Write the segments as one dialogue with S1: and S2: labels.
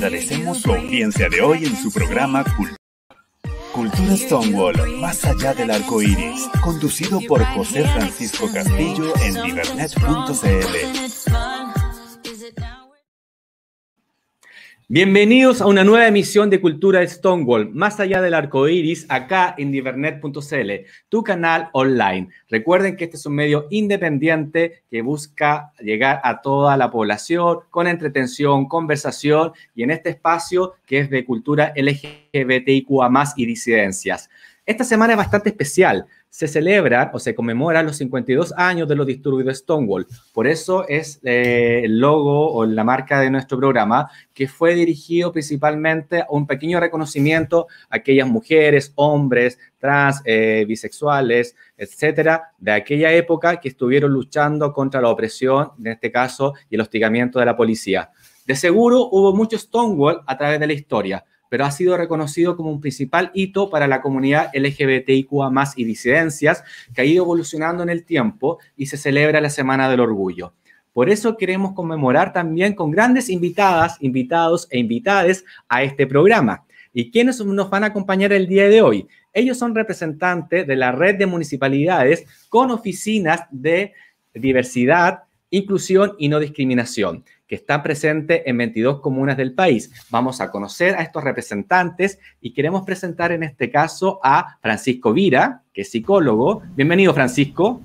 S1: Agradecemos su audiencia de hoy en su programa Cultura Stonewall, más allá del arco iris, conducido por José Francisco Castillo en divernet.cl.
S2: Bienvenidos a una nueva emisión de Cultura Stonewall, más allá del arco iris, acá en divernet.cl, tu canal online. Recuerden que este es un medio independiente que busca llegar a toda la población con entretención, conversación y en este espacio que es de cultura LGBTIQA y disidencias. Esta semana es bastante especial se celebra o se conmemora los 52 años de los disturbios de Stonewall. Por eso es eh, el logo o la marca de nuestro programa, que fue dirigido principalmente a un pequeño reconocimiento a aquellas mujeres, hombres, trans, eh, bisexuales, etcétera, de aquella época que estuvieron luchando contra la opresión, en este caso, y el hostigamiento de la policía. De seguro hubo mucho Stonewall a través de la historia, pero ha sido reconocido como un principal hito para la comunidad LGBTIQA y disidencias, que ha ido evolucionando en el tiempo y se celebra la Semana del Orgullo. Por eso queremos conmemorar también con grandes invitadas, invitados e invitades a este programa. ¿Y quiénes nos van a acompañar el día de hoy? Ellos son representantes de la red de municipalidades con oficinas de diversidad, inclusión y no discriminación que están presentes en 22 comunas del país. Vamos a conocer a estos representantes y queremos presentar en este caso a Francisco Vira, que es psicólogo. Bienvenido, Francisco.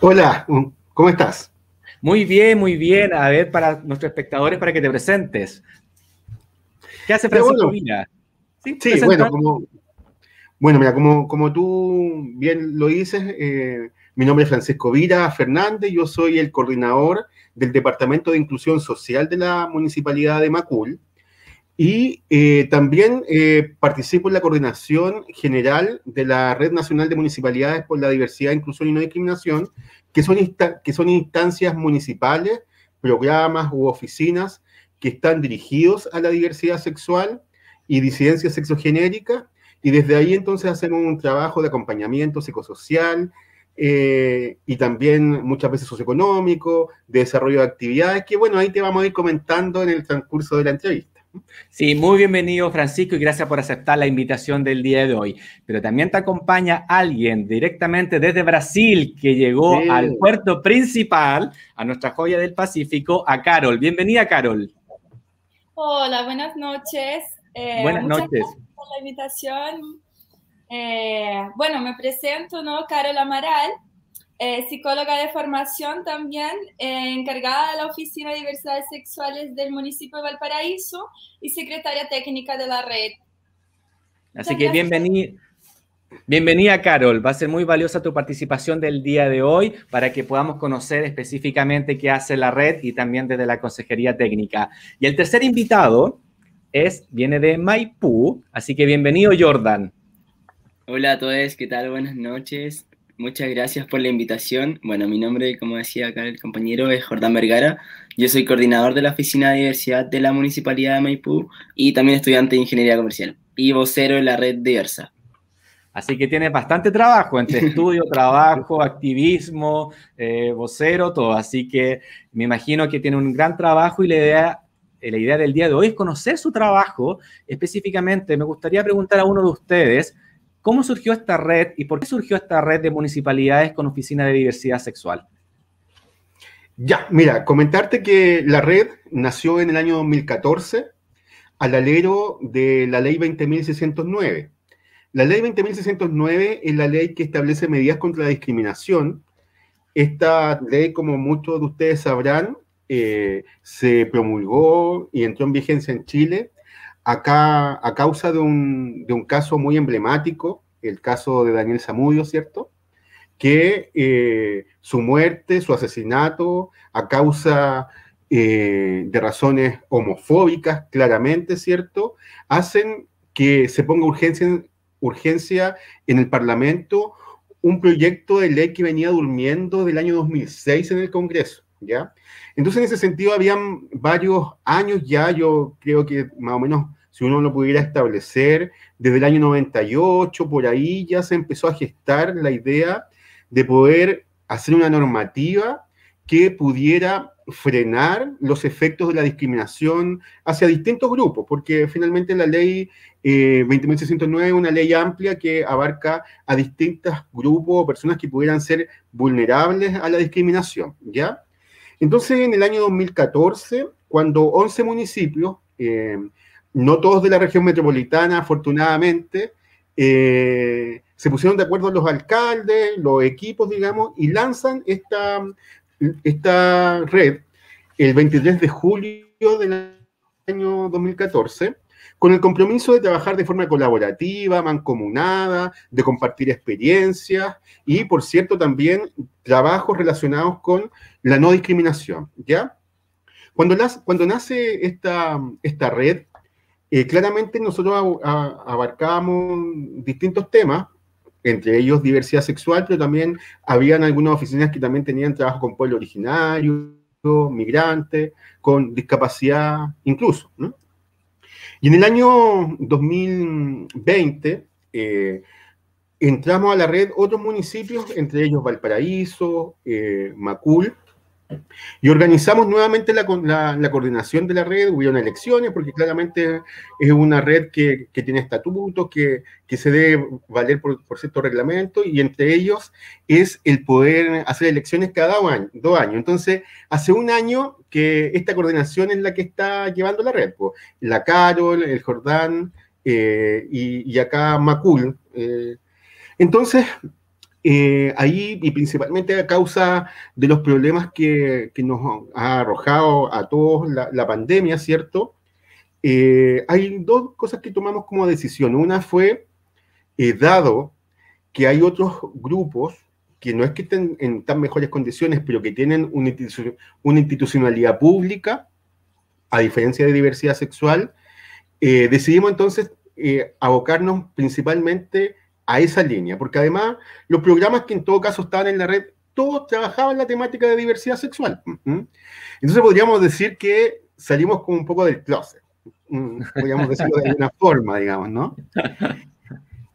S3: Hola, ¿cómo estás?
S2: Muy bien, muy bien. A ver, para nuestros espectadores, para que te presentes. ¿Qué hace Francisco Vira?
S3: Sí, bueno, como, bueno, mira, como, como tú bien lo dices, eh, mi nombre es Francisco Vira Fernández, yo soy el coordinador del Departamento de Inclusión Social de la Municipalidad de Macul y eh, también eh, participo en la coordinación general de la Red Nacional de Municipalidades por la Diversidad, Inclusión y No Discriminación, que son, instancias municipales, programas u oficinas que están dirigidos a la diversidad sexual y disidencia sexogenérica, y desde ahí entonces hacemos un trabajo de acompañamiento psicosocial, eh, y también muchas veces socioeconómico, de desarrollo de actividades, que bueno, ahí te vamos a ir comentando en el transcurso de la entrevista.
S2: Sí, muy bienvenido Francisco y gracias por aceptar la invitación del día de hoy. Pero también te acompaña alguien directamente desde Brasil que llegó al puerto principal, a nuestra joya del Pacífico, a Carol. Bienvenida, Carol.
S4: Hola, buenas noches.
S2: Eh, buenas noches. Gracias
S4: por la invitación. Eh, bueno, me presento, ¿no? Carol Amaral, eh, psicóloga de formación también, eh, encargada de la Oficina de Diversidades Sexuales del municipio de Valparaíso y secretaria técnica de la red.
S2: Así que bienvenida. Bienvenida, Carol. Va a ser muy valiosa tu participación del día de hoy para que podamos conocer específicamente qué hace la red y también desde la Consejería Técnica. Y el tercer invitado es, viene de Maipú, así que bienvenido, Jordan.
S5: Hola a todos, ¿qué tal? Buenas noches. Muchas gracias por la invitación. Bueno, mi nombre, como decía acá el compañero, es Jordán Vergara. Yo soy coordinador de la Oficina de Diversidad de la Municipalidad de Maipú y también estudiante de Ingeniería Comercial y vocero de la red diversa.
S2: Así que tienes bastante trabajo entre estudio, trabajo, activismo, eh, vocero, todo. Así que me imagino que tiene un gran trabajo y la idea, la idea del día de hoy es conocer su trabajo. Específicamente, me gustaría preguntar a uno de ustedes, ¿Cómo surgió esta red y por qué surgió esta red de municipalidades con oficina de diversidad sexual?
S3: Ya, mira, comentarte que la red nació en el año 2014 al alero de la ley 20.609. La ley 20.609 es la ley que establece medidas contra la discriminación. Esta ley, como muchos de ustedes sabrán, eh, se promulgó y entró en vigencia en Chile acá a causa de un, caso muy emblemático, el caso de Daniel Zamudio, ¿cierto? Que eh, su muerte, su asesinato, a causa eh, de razones homofóbicas, claramente, ¿cierto? Hacen que se ponga urgencia, urgencia en el Parlamento un proyecto de ley que venía durmiendo del año 2006 en el Congreso, ¿ya? Entonces, en ese sentido, habían varios años ya, yo creo que más o menos, si uno lo pudiera establecer, desde el año 98, por ahí ya se empezó a gestar la idea de poder hacer una normativa que pudiera frenar los efectos de la discriminación hacia distintos grupos, porque finalmente la ley eh, 20.609 es una ley amplia que abarca a distintos grupos o personas que pudieran ser vulnerables a la discriminación, ¿ya? Entonces, en el año 2014, cuando 11 municipios, eh, no todos de la región metropolitana, afortunadamente, eh, se pusieron de acuerdo los alcaldes, los equipos, digamos, y lanzan esta esta red el 23 de julio del año 2014 con el compromiso de trabajar de forma colaborativa, mancomunada, de compartir experiencias y, por cierto, también trabajos relacionados con la no discriminación, ¿ya? Cuando, cuando nace esta, esta red, eh, claramente nosotros abarcamos distintos temas, entre ellos diversidad sexual, pero también habían algunas oficinas que también tenían trabajo con pueblo originario, migrantes, con discapacidad incluso. Y en el año 2020 eh, entramos a la red otros municipios, entre ellos Valparaíso, eh, Macul, y organizamos nuevamente la, coordinación de la red, hubieron elecciones, porque claramente es una red que, tiene estatutos, que, se debe valer por, ciertos reglamentos, y entre ellos es el poder hacer elecciones cada dos años. Entonces, hace un año que esta coordinación es la que está llevando la red, pues, la Carol, el Jordán eh, y, acá Macul. Eh. entonces, eh, ahí, y principalmente a causa de los problemas que, nos ha arrojado a todos la, pandemia, ¿cierto? Eh, hay dos cosas que tomamos como decisión. Una fue, eh, dado que hay otros grupos que no es que estén en tan mejores condiciones, pero que tienen una, institucionalidad pública, a diferencia de diversidad sexual, decidimos entonces abocarnos principalmente a esa línea, porque además los programas que en todo caso estaban en la red, todos trabajaban la temática de diversidad sexual. Entonces podríamos decir que salimos como un poco del closet, podríamos decirlo de alguna forma, digamos, ¿no?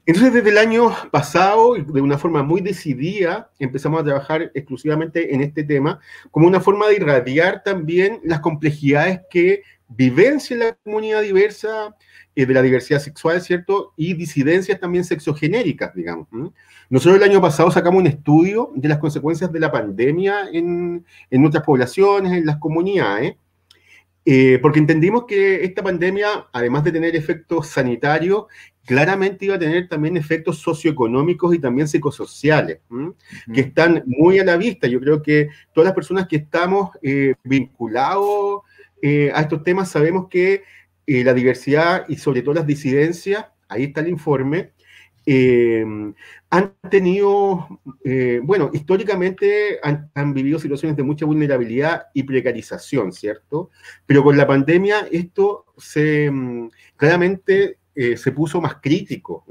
S3: Entonces, desde el año pasado, de una forma muy decidida, empezamos a trabajar exclusivamente en este tema, como una forma de irradiar también las complejidades que vivencia la comunidad diversa, eh, de la diversidad sexual, ¿cierto? Y disidencias también sexogenéricas, digamos. Nosotros el año pasado sacamos un estudio de las consecuencias de la pandemia en, en nuestras poblaciones, en las comunidades, eh, porque entendimos que esta pandemia, además de tener efectos sanitarios, claramente iba a tener también efectos socioeconómicos y también psicosociales, que están muy a la vista. Yo creo que todas las personas que estamos eh, vinculados a estos temas sabemos que la diversidad y sobre todo las disidencias, ahí está el informe, eh, han tenido, eh, bueno, históricamente han, vivido situaciones de mucha vulnerabilidad y precarización, ¿cierto? Pero con la pandemia esto se, mm, claramente se puso más crítico.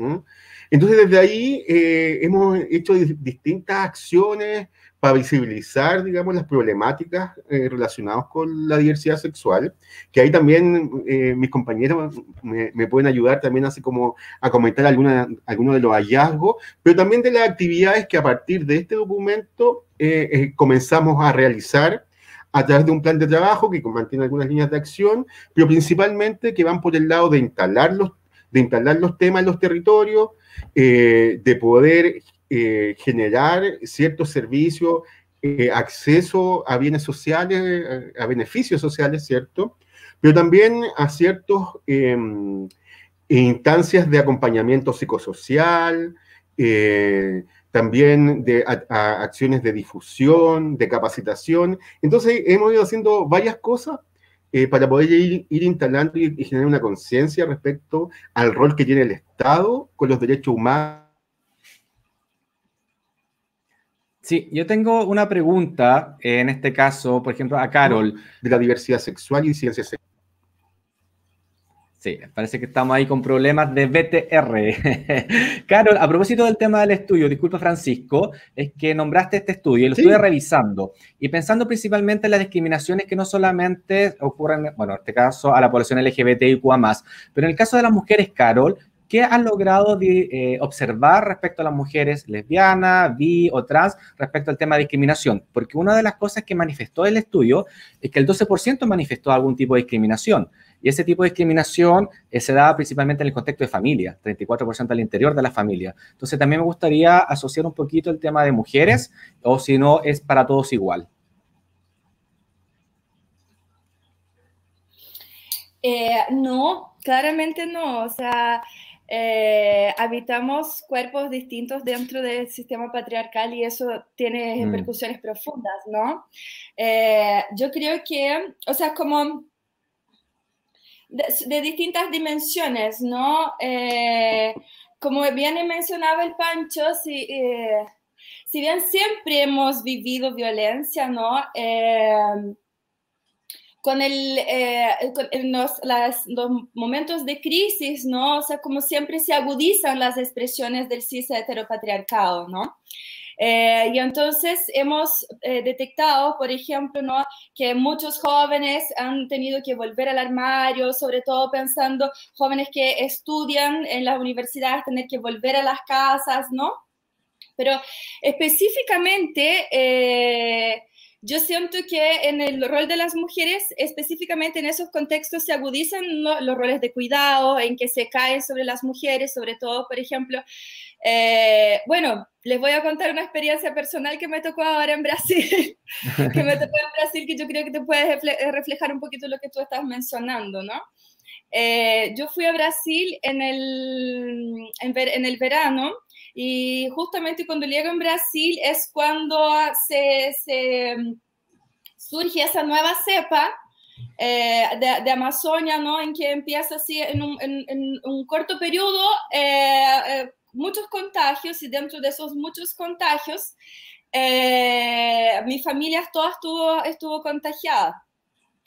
S3: Entonces, desde ahí hemos hecho distintas acciones para visibilizar, digamos, las problemáticas eh, relacionadas con la diversidad sexual, que ahí también eh, mis compañeros me, pueden ayudar también así como a comentar alguna, algunos de los hallazgos, pero también de las actividades que a partir de este documento eh, comenzamos a realizar a través de un plan de trabajo que mantiene algunas líneas de acción, pero principalmente que van por el lado de instalar los, de instalar los temas en los territorios, de poder eh, generar ciertos servicios, eh, acceso a bienes sociales, eh, a beneficios sociales, ¿cierto? Pero también a ciertas em, instancias de acompañamiento psicosocial, también de acciones de difusión, de capacitación. Entonces hemos ido haciendo varias cosas para poder ir, instalando y generar una conciencia respecto al rol que tiene el Estado con los derechos humanos
S2: Sí, yo tengo una pregunta, en este caso, por ejemplo, a Carol.
S3: De la diversidad sexual y ciencias sexuales.
S2: Sí, parece que estamos ahí con problemas de BTR. Carol, a propósito del tema del estudio, disculpa Francisco, es que nombraste este estudio y lo estuve revisando y pensando principalmente en las discriminaciones que no solamente ocurren, bueno, en este caso a la población LGBTIQA+, pero en el caso de las mujeres, Carol, ¿Qué has logrado eh, observar respecto a las mujeres lesbianas, bi o trans respecto al tema de discriminación? Porque una de las cosas que manifestó el estudio es que el 12% manifestó algún tipo de discriminación. Y ese tipo de discriminación eh, se da principalmente en el contexto de familia, 34% al interior de la familia. Entonces también me gustaría asociar un poquito el tema de mujeres, o si no, es para todos igual.
S4: Eh, no, claramente no. O sea, eh, habitamos cuerpos distintos dentro del sistema patriarcal y eso tiene mm. repercusiones profundas, ¿no? yo creo que, o sea, como de, distintas dimensiones, ¿no? Eh, como bien mencionaba el Pancho, si, eh, si bien siempre hemos vivido violencia, ¿no? Eh, con, el, los, los, momentos de crisis, ¿no? O sea, como siempre se agudizan las expresiones del cis heteropatriarcado, ¿no? Eh, y entonces hemos eh, detectado, por ejemplo, ¿no? que muchos jóvenes han tenido que volver al armario, sobre todo pensando jóvenes que estudian en las universidades, tener que volver a las casas, ¿no? Pero específicamente... Eh, yo siento que en el rol de las mujeres, específicamente en esos contextos, se agudizan los roles de cuidado, en que se caen sobre las mujeres, sobre todo, por ejemplo, eh, bueno, les voy a contar una experiencia personal que me tocó ahora en Brasil, que me tocó en Brasil, que yo creo que te puede eh, reflejar un poquito lo que tú estás mencionando, ¿no? Eh, yo fui a Brasil en el, en, el verano y justamente cuando llego en Brasil es cuando se, se surge esa nueva cepa de, de, Amazonia, ¿no? En que empieza así en un, en, un corto periodo muchos contagios y dentro de esos muchos contagios, eh, mi familia toda estuvo, estuvo contagiada.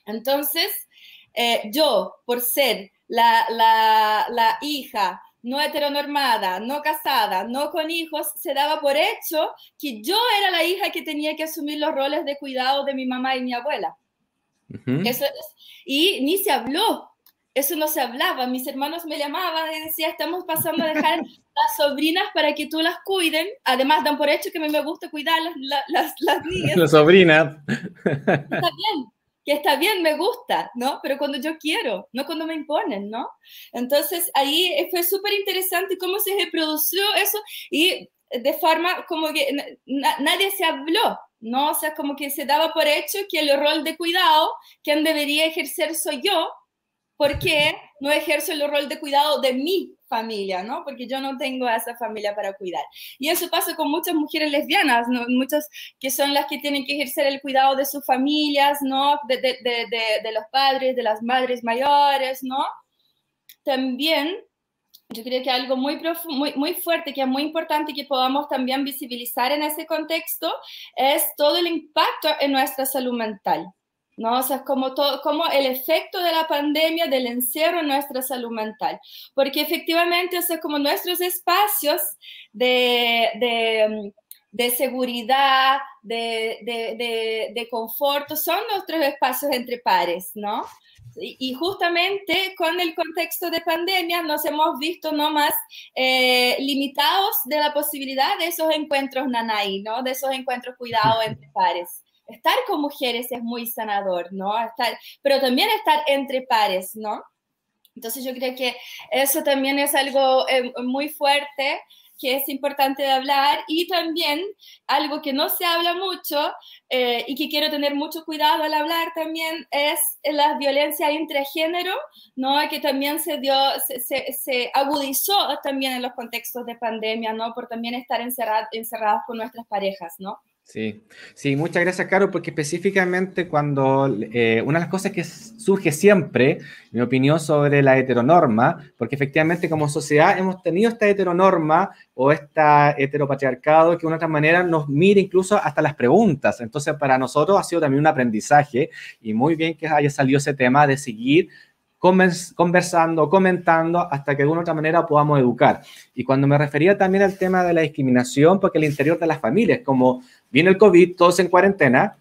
S4: Entonces, eh, yo, por ser la, la, la, hija no heteronormada, no casada, no con hijos, se daba por hecho que yo era la hija que tenía que asumir los roles de cuidado de mi mamá y mi abuela. Eso y ni se habló eso no se hablaba. Mis hermanos me llamaban y decían, estamos pasando a dejar las sobrinas para que tú las cuiden. Además, dan por hecho que a mí me gusta cuidar las, las, las niñas.
S2: Las sobrinas.
S4: Está bien, que está bien, me gusta, ¿no? Pero cuando yo quiero, no cuando me imponen, ¿no? Entonces, ahí fue súper interesante cómo se reprodució eso y de forma como que nadie se habló, ¿no? O sea, como que se daba por hecho que el rol de cuidado, quien debería ejercer soy yo, ¿Por qué no ejerzo el rol de cuidado de mi familia, ¿no? Porque yo no tengo a esa familia para cuidar. Y eso pasa con muchas mujeres lesbianas, ¿no? Muchas que son las que tienen que ejercer el cuidado de sus familias, ¿no? De, de, de, de los padres, de las madres mayores, ¿no? También yo creo que algo muy, muy, muy fuerte, que es muy importante que podamos también visibilizar en ese contexto, es todo el impacto en nuestra salud mental. ¿No? O sea, como, todo, como el efecto de la pandemia, del encierro en nuestra salud mental. Porque efectivamente, o sea, como nuestros espacios de, de, de seguridad, de, de, de, conforto, son nuestros espacios entre pares, ¿no? Y, justamente con el contexto de pandemia nos hemos visto no más eh, limitados de la posibilidad de esos encuentros nanay, ¿no? De esos encuentros cuidados entre pares estar con mujeres es muy sanador, ¿no? Estar, pero también estar entre pares, ¿no? Entonces yo creo que eso también es algo eh, muy fuerte que es importante de hablar y también algo que no se habla mucho eh, y que quiero tener mucho cuidado al hablar también es la violencia intragénero, ¿no? Que también se dio, se, se, agudizó también en los contextos de pandemia, ¿no? Por también estar encerrados con nuestras parejas, ¿no?
S2: Sí, sí, muchas gracias, Caro, porque específicamente cuando eh, una de las cosas que surge siempre, mi opinión sobre la heteronorma, porque efectivamente como sociedad hemos tenido esta heteronorma o esta heteropatriarcado que de una otra manera nos mira incluso hasta las preguntas. Entonces, para nosotros ha sido también un aprendizaje y muy bien que haya salido ese tema de seguir conversando, comentando, hasta que de alguna otra manera podamos educar. Y cuando me refería también al tema de la discriminación, porque el interior de las familias, como viene el COVID, todos en cuarentena,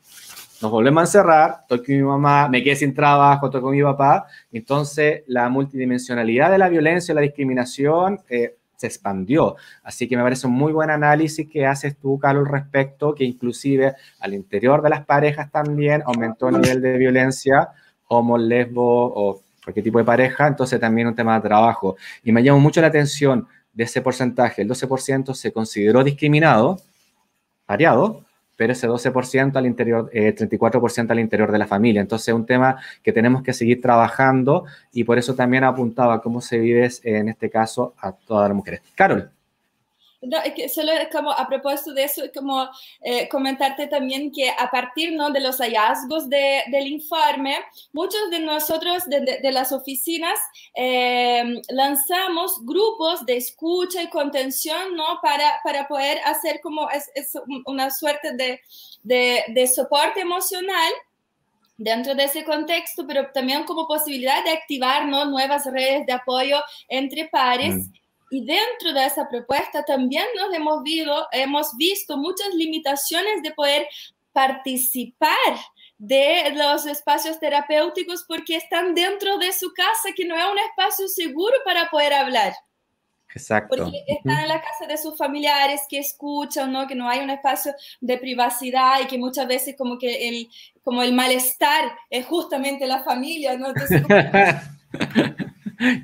S2: nos volvemos a encerrar, estoy con mi mamá, me quedé sin trabajo, estoy con mi papá. Entonces, la multidimensionalidad de la violencia, la discriminación, eh, se expandió. Así que me parece un muy buen análisis que haces tú, Carlos, respecto, que inclusive al interior de las parejas también aumentó el nivel de violencia, homo, lesbo o cualquier tipo de pareja, entonces también un tema de trabajo. Y me llamó mucho la atención de ese porcentaje, el 12% se consideró discriminado, variado, pero ese 12% al interior, eh, 34% al interior de la familia. Entonces es un tema que tenemos que seguir trabajando y por eso también apuntaba cómo se vive en este caso a todas las mujeres. Carol.
S4: No, solo como a propósito de eso, como eh, comentarte también que a partir ¿no? de los hallazgos de, del informe, muchos de nosotros de, de, de las oficinas eh, lanzamos grupos de escucha y contención ¿no? para, para poder hacer como es, es una suerte de soporte emocional dentro de ese contexto, pero también como posibilidad de activar ¿no? nuevas redes de apoyo entre pares. Mm. Y dentro de esa propuesta también nos hemos, visto, hemos visto muchas limitaciones de poder participar de los espacios terapéuticos porque están dentro de su casa, que no es un espacio seguro para poder hablar.
S2: Exacto.
S4: Porque están en la casa de sus familiares que escuchan, ¿no? Que no hay un espacio de privacidad y que muchas veces como que el, como el malestar es justamente la familia, ¿no? Entonces, como...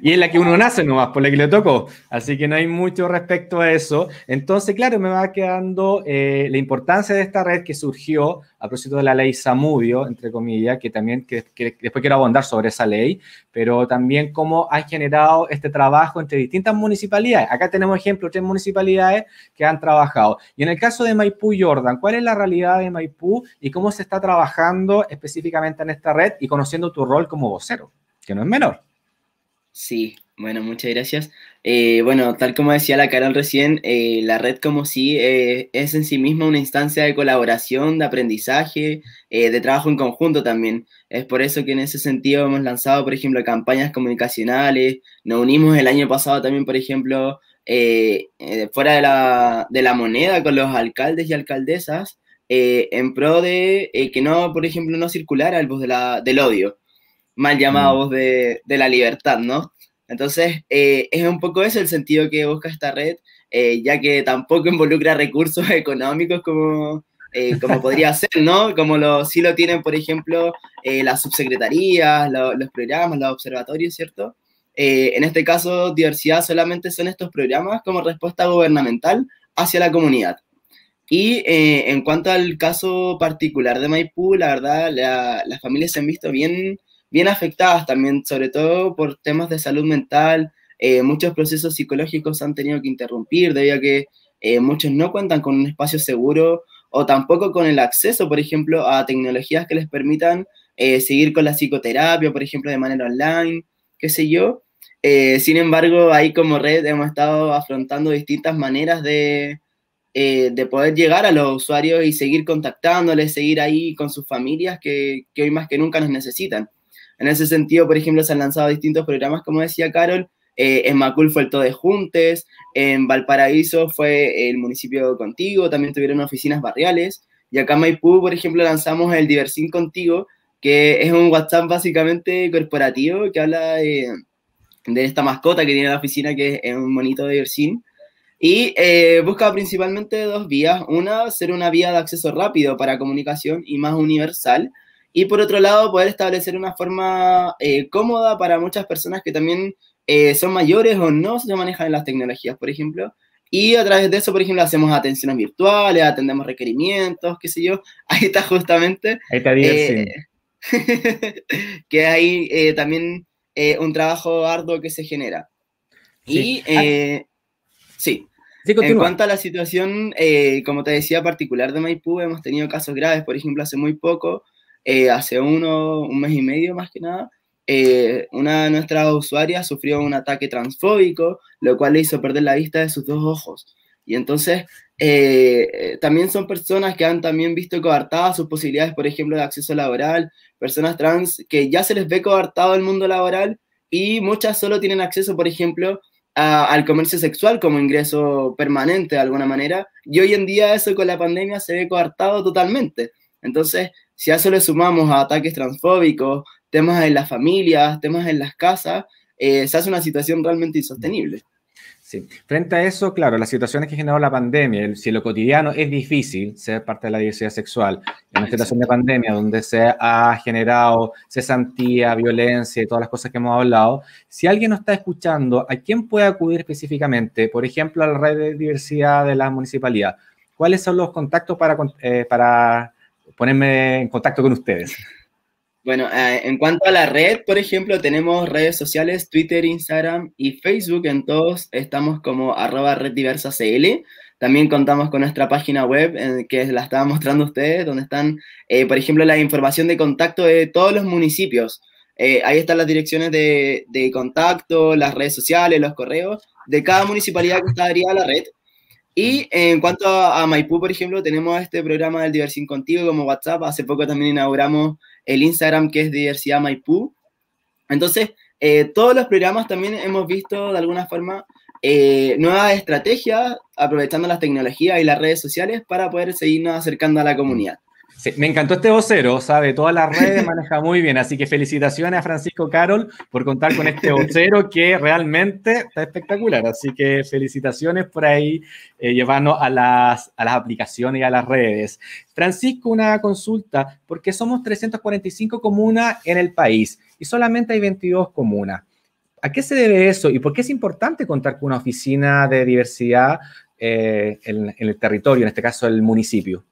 S2: y es la que uno nace nomás, por la que le tocó. Así que no hay mucho respecto a eso. Entonces, claro, me va quedando eh, la importancia de esta red que surgió a propósito de la ley Samudio, entre comillas, que también, que, que después quiero abundar sobre esa ley, pero también cómo ha generado este trabajo entre distintas municipalidades. Acá tenemos ejemplos tres municipalidades que han trabajado. Y en el caso de Maipú, Jordan, ¿cuál es la realidad de Maipú y cómo se está trabajando específicamente en esta red y conociendo tu rol como vocero, que no es menor?
S5: Sí, bueno, muchas gracias. Eh, bueno, tal como decía la Carol recién, eh, la red como sí eh, es en sí misma una instancia de colaboración, de aprendizaje, eh, de trabajo en conjunto también. Es por eso que en ese sentido hemos lanzado, por ejemplo, campañas comunicacionales, nos unimos el año pasado también, por ejemplo, fuera de la, de la, moneda con los alcaldes y alcaldesas, en pro de que no, por ejemplo, no circulara el voz de la, del odio mal llamados mm. de, de, la libertad, ¿no? Entonces, eh, es un poco eso el sentido que busca esta red, eh, ya que tampoco involucra recursos económicos como, eh, como podría ser, ¿no? Como lo, sí lo tienen, por ejemplo, las subsecretarías, lo, los programas, los observatorios, ¿cierto? en este caso, diversidad solamente son estos programas como respuesta gubernamental hacia la comunidad. Y en cuanto al caso particular de Maipú, la verdad, la, las familias se han visto bien bien afectadas también, sobre todo por temas de salud mental. Eh, muchos procesos psicológicos han tenido que interrumpir debido a que eh, muchos no cuentan con un espacio seguro o tampoco con el acceso, por ejemplo, a tecnologías que les permitan eh, seguir con la psicoterapia, por ejemplo, de manera online, qué sé yo. Sin embargo, ahí como red hemos estado afrontando distintas maneras de, de poder llegar a los usuarios y seguir contactándoles, seguir ahí con sus familias que hoy más que nunca nos necesitan. En ese sentido, por ejemplo, se han lanzado distintos programas, como decía Carol. Eh, en Macul fue el Todo de Juntes, en Valparaíso fue el municipio Contigo, también tuvieron oficinas barriales. Y acá en Maipú, por ejemplo, lanzamos el Diversin Contigo, que es un WhatsApp básicamente corporativo que habla de, esta mascota que tiene la oficina, que es un monito de Diversin. Y eh, busca principalmente dos vías. Una, ser una vía de acceso rápido para comunicación y más universal y por otro lado, poder establecer una forma eh, cómoda para muchas personas que también eh, son mayores o no se manejan en las tecnologías, por ejemplo. Y a través de eso, por ejemplo, hacemos atenciones virtuales, atendemos requerimientos, qué sé yo. Ahí está justamente.
S2: Ahí está bien,
S5: eh, que hay eh, también eh, un trabajo arduo que se genera. Sí. Y ah. sí. Sí, en cuanto a la situación, eh, como te decía, particular de Maipú, hemos tenido casos graves, por ejemplo, hace muy poco, eh, hace uno, un mes y medio más que nada, eh, una de nuestras usuarias sufrió un ataque transfóbico, lo cual le hizo perder la vista de sus dos ojos. Y entonces, eh, también son personas que han también visto coartadas sus posibilidades, por ejemplo, de acceso laboral, personas trans que ya se les ve coartado el mundo laboral y muchas solo tienen acceso, por ejemplo, a, al comercio sexual como ingreso permanente de alguna manera. Y hoy en día eso con la pandemia se ve coartado totalmente. Entonces, si a eso le sumamos a ataques transfóbicos, temas en las familias, temas en las casas, eh, se hace una situación realmente insostenible.
S2: Sí. Frente a eso, claro, las situaciones que generó la pandemia, si lo cotidiano es difícil ser parte de la diversidad sexual, en una situación de pandemia donde se ha generado cesantía, violencia y todas las cosas que hemos hablado, si alguien nos está escuchando, ¿a quién puede acudir específicamente? Por ejemplo, a la red de diversidad de la municipalidad. ¿Cuáles son los contactos para, eh, para ponerme en contacto con ustedes?
S5: Bueno, eh, en cuanto a la red, por ejemplo, tenemos redes sociales, Twitter, Instagram y Facebook. En todos estamos como arroba reddiversacl. También contamos con nuestra página web, en que la estaba mostrando a ustedes, donde están, eh, por ejemplo, la información de contacto de todos los municipios. Eh, ahí están las direcciones de, de, contacto, las redes sociales, los correos de cada municipalidad que está a la red. Y en cuanto a, Maipú, por ejemplo, tenemos este programa del Diversin Contigo como WhatsApp. Hace poco también inauguramos el Instagram que es Diversidad Maipú. Entonces, eh, todos los programas también hemos visto de alguna forma eh, nuevas estrategias aprovechando las tecnologías y las redes sociales para poder seguirnos acercando a la comunidad
S2: me encantó este vocero, sabe todas las redes, maneja muy bien, así que felicitaciones a Francisco Carol por contar con este vocero que realmente está espectacular, así que felicitaciones por ahí eh, llevarnos a las, a las aplicaciones y a las redes. Francisco, una consulta, porque somos 345 comunas en el país y solamente hay 22 comunas. ¿A qué se debe eso y por qué es importante contar con una oficina de diversidad eh, en el territorio, en este caso el municipio?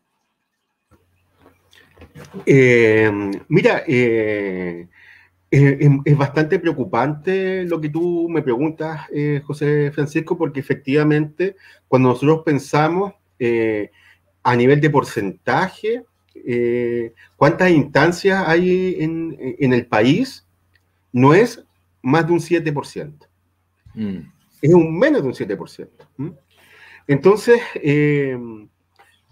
S3: Eh, mira, eh, es, bastante preocupante lo que tú me preguntas, eh, José Francisco, porque efectivamente cuando nosotros pensamos a nivel de porcentaje, cuántas instancias hay en, el país, no es más de un 7%. Mm. Es un menos de un 7%. Entonces,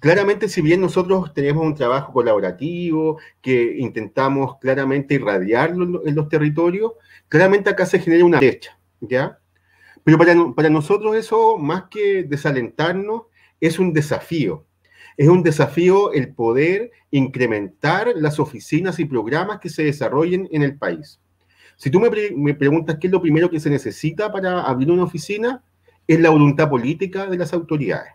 S3: Claramente, si bien nosotros tenemos un trabajo colaborativo que intentamos claramente irradiarlo en los territorios, claramente acá se genera una brecha, ¿ya? Pero para, para nosotros eso, más que desalentarnos, es un desafío. Es un desafío el poder incrementar las oficinas y programas que se desarrollen en el país. Si tú me, me preguntas qué es lo primero que se necesita para abrir una oficina, es la voluntad política de las autoridades.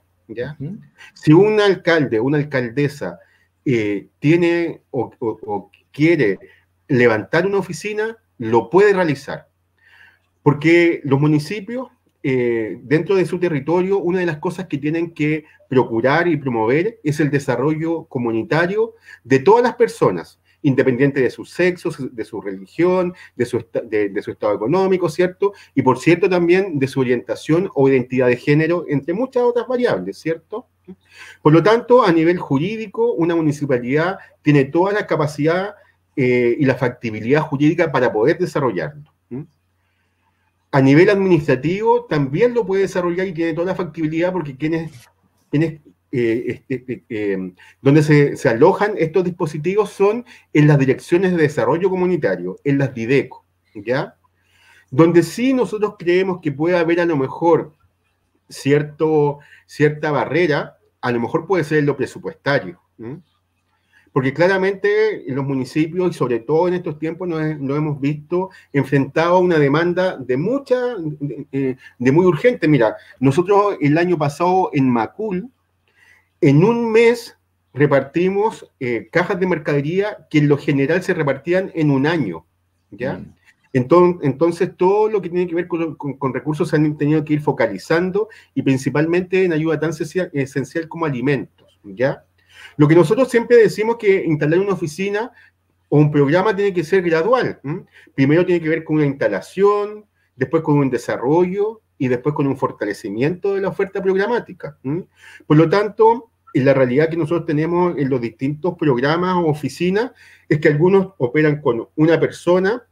S3: Si un alcalde, una alcaldesa eh, tiene o, quiere levantar una oficina, lo puede realizar. Porque los municipios, eh, dentro de su territorio, una de las cosas que tienen que procurar y promover es el desarrollo comunitario de todas las personas, independiente de su sexo, de su religión, de su, estado económico, ¿cierto? Y por cierto también de su orientación o identidad de género, entre muchas otras variables, ¿cierto? Por lo tanto, a nivel jurídico, una municipalidad tiene toda la capacidad eh, y la factibilidad jurídica para poder desarrollarlo. A nivel administrativo, también lo puede desarrollar y tiene toda la factibilidad porque quienes, quienes eh, este, eh, em, donde se, alojan estos dispositivos son en las direcciones de desarrollo comunitario, en las DIDECO, ¿ya? Donde sí nosotros creemos que puede haber a lo mejor cierto, cierta barrera, a lo mejor puede ser lo presupuestario, porque claramente en los municipios y sobre todo en estos tiempos nos, hemos visto enfrentados a una demanda de mucha, de, de muy urgente. Mira, nosotros el año pasado en Macul, en un mes repartimos eh, cajas de mercadería que en lo general se repartían en un año, ¿ya? Mm. Entonces, entonces, todo lo que tiene que ver con, recursos se han tenido que ir focalizando y principalmente en ayuda tan esencial, como alimentos, ¿ya? Lo que nosotros siempre decimos que instalar una oficina o un programa tiene que ser gradual. Primero tiene que ver con una instalación, después con un desarrollo, y después con un fortalecimiento de la oferta programática. Por lo tanto, la realidad que nosotros tenemos en los distintos programas o oficinas es que algunos operan con una persona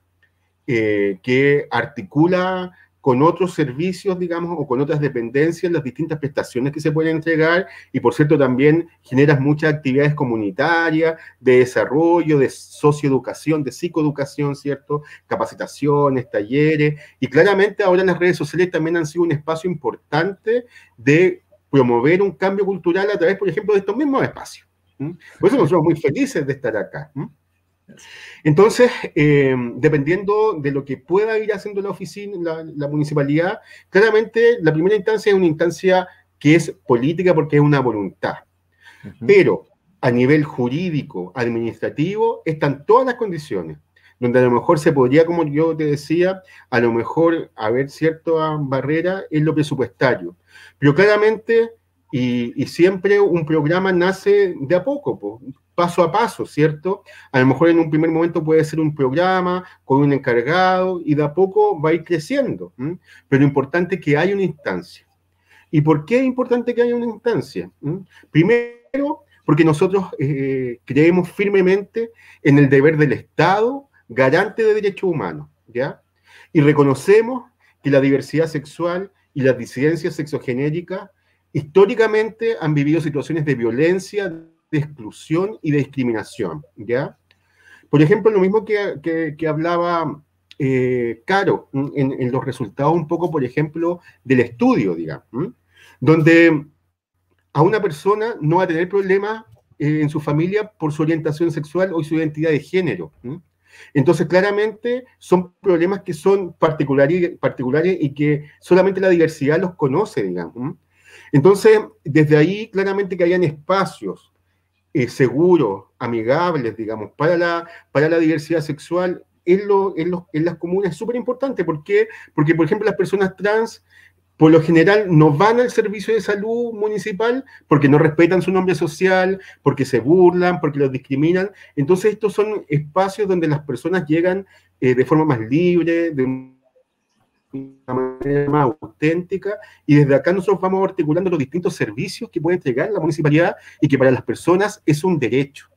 S3: eh, que articula con otros servicios, digamos, o con otras dependencias, las distintas prestaciones que se pueden entregar y, por cierto, también generas muchas actividades comunitarias, de desarrollo, de socioeducación, de psicoeducación, ¿cierto? Capacitaciones, talleres, y claramente ahora las redes sociales también han sido un espacio importante de promover un cambio cultural a través, por ejemplo, de estos mismos espacios. Por eso nosotros muy felices de estar acá. Entonces, eh, dependiendo de lo que pueda ir haciendo la oficina, la, municipalidad, claramente la primera instancia es una instancia que es política porque es una voluntad. Pero a nivel jurídico, administrativo, están todas las condiciones, donde a lo mejor se podría, como yo te decía, a lo mejor haber cierta barrera en lo presupuestario. Pero claramente, y, y siempre un programa nace de a poco, paso a paso, ¿cierto? A lo mejor en un primer momento puede ser un programa con un encargado y de a poco va a ir creciendo. Pero lo importante es que haya una instancia. ¿Y por qué es importante que haya una instancia? Primero, porque nosotros eh, creemos firmemente en el deber del Estado garante de derechos humanos, ¿ya? Y reconocemos que la diversidad sexual y las disidencias sexogenéricas históricamente han vivido situaciones de violencia, de exclusión y de discriminación, ¿ya? Por ejemplo, lo mismo que, hablaba eh, Caro en, los resultados un poco, por ejemplo, del estudio, digamos, donde a una persona no va a tener problemas eh, en su familia por su orientación sexual o su identidad de género. Entonces, claramente son problemas que son particulares, particulares y que solamente la diversidad los conoce, digamos. Entonces, desde ahí, claramente que hayan espacios eh, seguros, amigables, digamos, para la, para la diversidad sexual en, lo, en, en las comunas es súper importante. ¿Por qué? Porque, por ejemplo, las personas trans por lo general no van al servicio de salud municipal porque no respetan su nombre social, porque se burlan, porque los discriminan. Entonces estos son espacios donde las personas llegan eh, de forma más libre, de una más auténtica, y desde acá nosotros vamos articulando los distintos servicios que puede entregar la municipalidad y que para las personas es un derecho.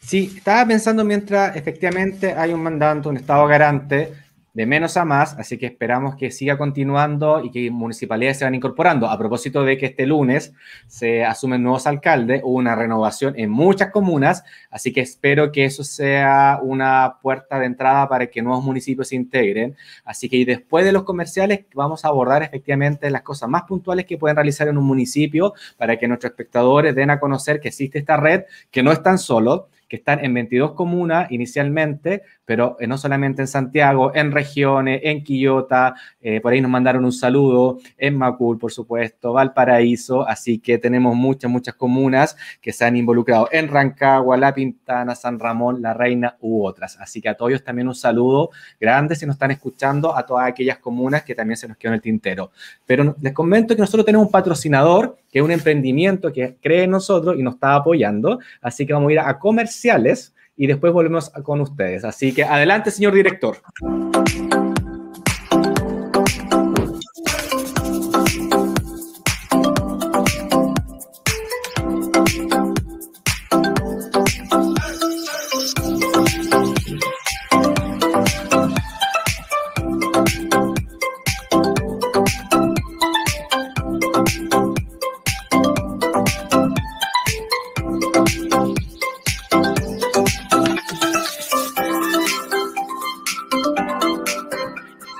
S2: Sí, estaba pensando mientras efectivamente hay un mandato, un Estado garante, de menos a más, así que esperamos que siga continuando y que municipalidades se van incorporando. A propósito de que este lunes se asumen nuevos alcaldes, hubo una renovación en muchas comunas, así que espero que eso sea una puerta de entrada para que nuevos municipios se integren. Así que después de los comerciales vamos a abordar efectivamente las cosas más puntuales que pueden realizar en un municipio para que nuestros espectadores den a conocer que existe esta red, que no están solos que están en 22 comunas inicialmente, pero eh, no solamente en Santiago, en regiones, en Quillota, eh, por ahí nos mandaron un saludo, en Macul, por supuesto, Valparaíso, así que tenemos muchas, muchas comunas que se han involucrado en Rancagua, La Pintana, San Ramón, La Reina u otras. Así que a todos también un saludo grande si nos están escuchando, a todas aquellas comunas que también se nos quedó en el tintero. Pero les comento que nosotros tenemos un patrocinador, que es un emprendimiento que cree en nosotros y nos está apoyando, así que vamos a ir a comerciar y después volvemos con ustedes. Así que adelante, señor director.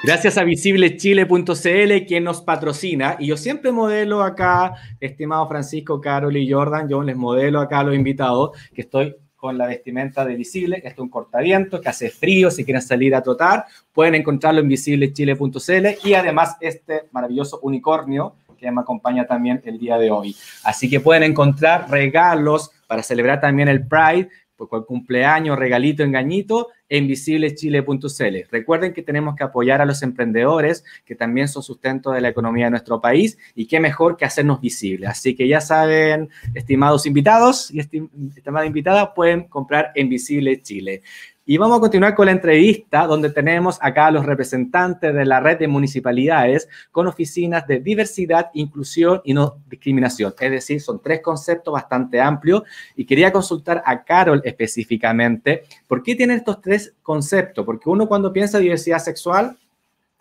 S2: Gracias a visiblechile.cl, quien nos patrocina. Y yo siempre modelo acá, estimado Francisco, Carol y Jordan, yo les modelo acá a los invitados, que estoy con la vestimenta de Visible. Este es un cortaviento que hace frío. Si quieren salir a trotar, pueden encontrarlo en visiblechile.cl y además este maravilloso unicornio que me acompaña también el día de hoy. Así que pueden encontrar regalos para celebrar también el Pride por cumpleaños, regalito, engañito, en visiblechile.cl. Recuerden que tenemos que apoyar a los emprendedores, que también son sustento de la economía de nuestro país, y qué mejor que hacernos visibles. Así que ya saben, estimados invitados y estimada invitada, pueden comprar en Visible Chile. Y vamos a continuar con la entrevista donde tenemos acá a los representantes de la red de municipalidades con oficinas de diversidad, inclusión y no discriminación. Es decir, son tres conceptos bastante amplios y quería consultar a Carol específicamente por qué tienen estos tres conceptos. Porque uno cuando piensa diversidad sexual,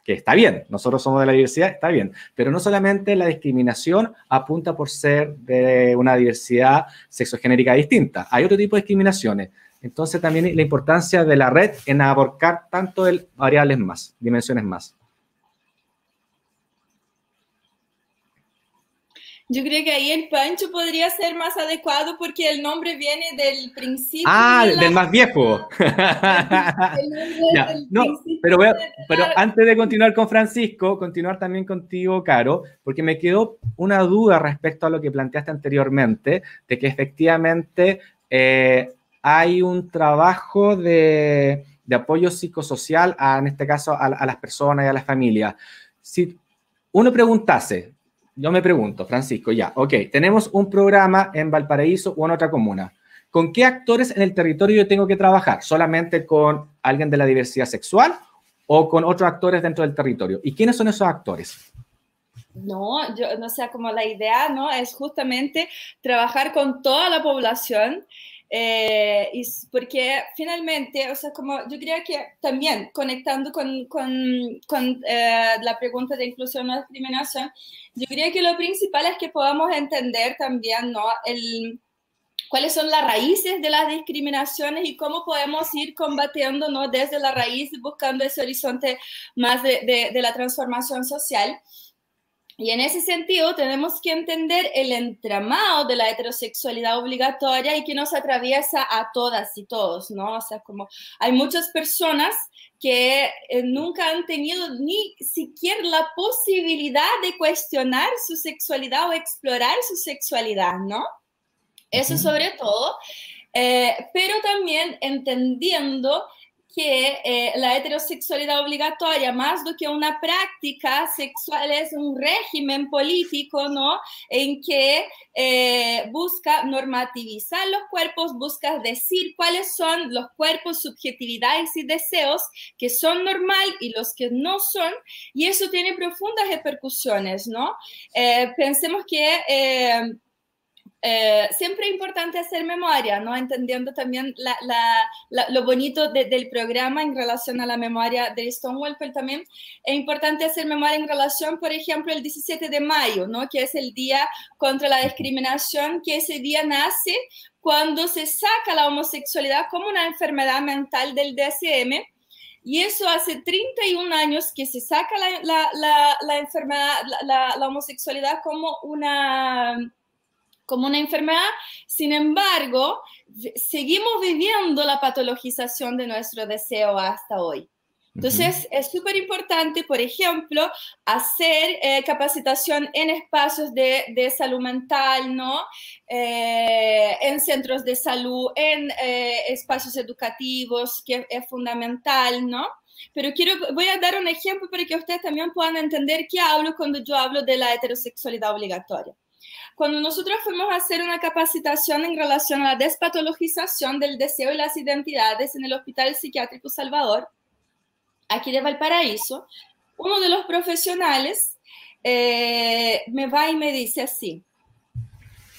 S2: que está bien, nosotros somos de la diversidad, está bien, pero no solamente la discriminación apunta por ser de una diversidad sexogenérica distinta, hay otro tipo de discriminaciones entonces también la importancia de la red en abarcar tanto el variables más, dimensiones más.
S4: Yo creo que ahí el Pancho podría ser más adecuado porque el nombre viene del principio.
S2: Ah, del más viejo. no, pero, pero antes de continuar con Francisco, continuar también contigo, Caro, porque me quedó una duda respecto a lo que planteaste anteriormente, de que efectivamente eh, hay un trabajo de, apoyo psicosocial, en este caso a, las personas y a las familias. Si uno preguntase, yo me pregunto, Francisco, ya, ok, tenemos un programa en Valparaíso o en otra comuna. ¿Con qué actores en el territorio yo tengo que trabajar? ¿Solamente con alguien de la diversidad sexual o con otros actores dentro del territorio? ¿Y quiénes son esos actores?
S4: No, yo no sé, como la idea, ¿no? Es justamente trabajar con toda la población eh, porque finalmente, o sea, como yo creo que también conectando con, con, con eh, la pregunta de inclusión o discriminación, yo creo que lo principal es que podamos entender también, ¿no? El, cuáles son las raíces de las discriminaciones y cómo podemos ir combatiendo, ¿no? Desde la raíz, buscando ese horizonte más de, de, de la transformación social. Y en ese sentido tenemos que entender el entramado de la heterosexualidad obligatoria y que nos atraviesa a todas y todos, ¿no? O sea, como hay muchas personas que eh, nunca han tenido ni siquiera la posibilidad de cuestionar su sexualidad o explorar su sexualidad, ¿no? Eso sobre todo, eh, pero también entendiendo que eh, la heterosexualidad obligatoria, más do que una práctica sexual, es un régimen político, ¿no? En que eh, busca normativizar los cuerpos, busca decir cuáles son los cuerpos, subjetividades y deseos que son normal y los que no son, y eso tiene profundas repercusiones, ¿no? Eh, pensemos que eh, siempre es importante hacer memoria, ¿no? Entendiendo también lo bonito del programa en relación a la memoria de Stonewall, pero también es importante hacer memoria en relación, por ejemplo, el 17 de mayo, ¿no? Que es el Día contra la Discriminación, que ese día nace cuando se saca la homosexualidad como una enfermedad mental del DSM. Y eso hace 31 años que se saca la enfermedad, la homosexualidad como una como una enfermedad. Sin embargo, seguimos viviendo la patologización de nuestro deseo hasta hoy. Entonces, es súper importante, por ejemplo, hacer eh, capacitación en espacios de, salud mental, ¿no? Eh, en centros de salud, en eh, espacios educativos, que es fundamental, ¿no? Pero quiero, voy a dar un ejemplo para que ustedes también puedan entender qué hablo cuando yo hablo de la heterosexualidad obligatoria. Cuando nosotros fuimos a hacer una capacitación en relación a la despatologización del deseo y las identidades en el Hospital Psiquiátrico Salvador, aquí de Valparaíso, uno de los profesionales eh, me va y me dice así,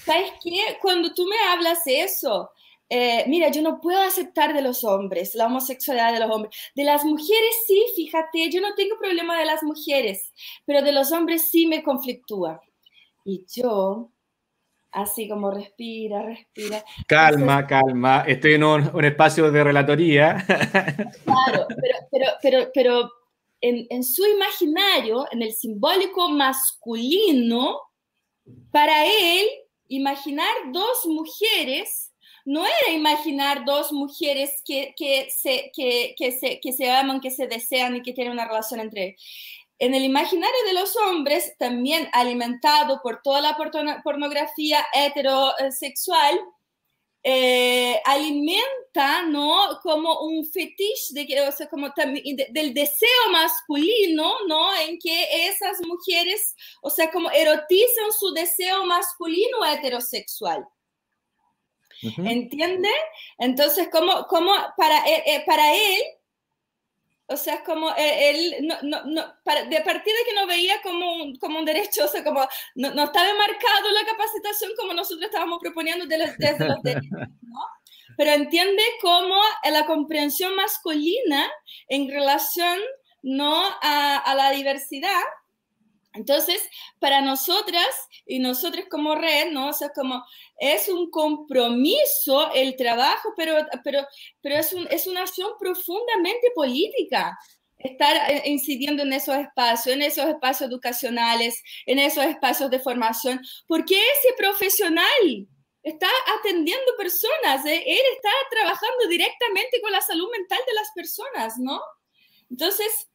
S4: ¿sabes qué? Cuando tú me hablas eso, eh, mira, yo no puedo aceptar de los hombres, la homosexualidad de los hombres. De las mujeres sí, fíjate, yo no tengo problema de las mujeres, pero de los hombres sí me conflictúa. Y yo, así como respira, respira.
S2: Calma, calma, estoy en un, espacio de relatoría.
S4: Claro, pero, pero, pero, pero en, en, su imaginario, en el simbólico masculino, para él, imaginar dos mujeres no era imaginar dos mujeres que, que, se, que, que, se, que se aman, que se desean y que tienen una relación entre ellos en el imaginario de los hombres, también alimentado por toda la pornografía heterosexual, eh, alimenta, ¿no? Como un fetiche de, o sea, como del deseo masculino, ¿no? En que esas mujeres, o sea, como erotizan su deseo masculino heterosexual. ¿Entiende? Entonces, como, como para, eh, eh, para él, o sea, es como eh, él, no, no, no, de partir de que no veía como un, como un derecho, o sea, como no, no estaba marcado la capacitación como nosotros estábamos proponiendo de los, desde los derechos, ¿no? Pero entiende cómo la comprensión masculina en relación no a, a la diversidad entonces, para nosotras y nosotros como red, ¿no? O sea, como es un compromiso el trabajo, pero, pero, pero es, un, es una acción profundamente política. estar eh, incidiendo en esos espacios, en esos espacios educacionales, en esos espacios de formación, porque ese profesional está atendiendo personas, ¿eh? él está trabajando directamente con la salud mental de las personas, ¿no? Entonces,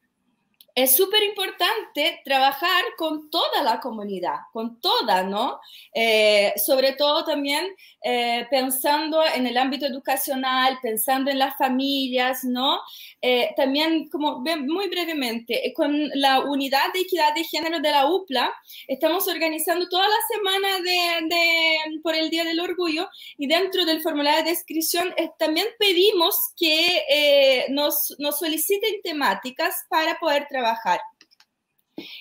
S4: es súper importante trabajar con toda la comunidad, con toda, ¿no? Eh, sobre todo también eh, pensando en el ámbito educacional, pensando en las familias, ¿no? Eh, también, como muy brevemente, con la unidad de equidad de género de la UPLA, estamos organizando toda la semana de, por el Día del Orgullo y dentro del formulario de inscripción también pedimos que nos, nos soliciten temáticas para poder trabajar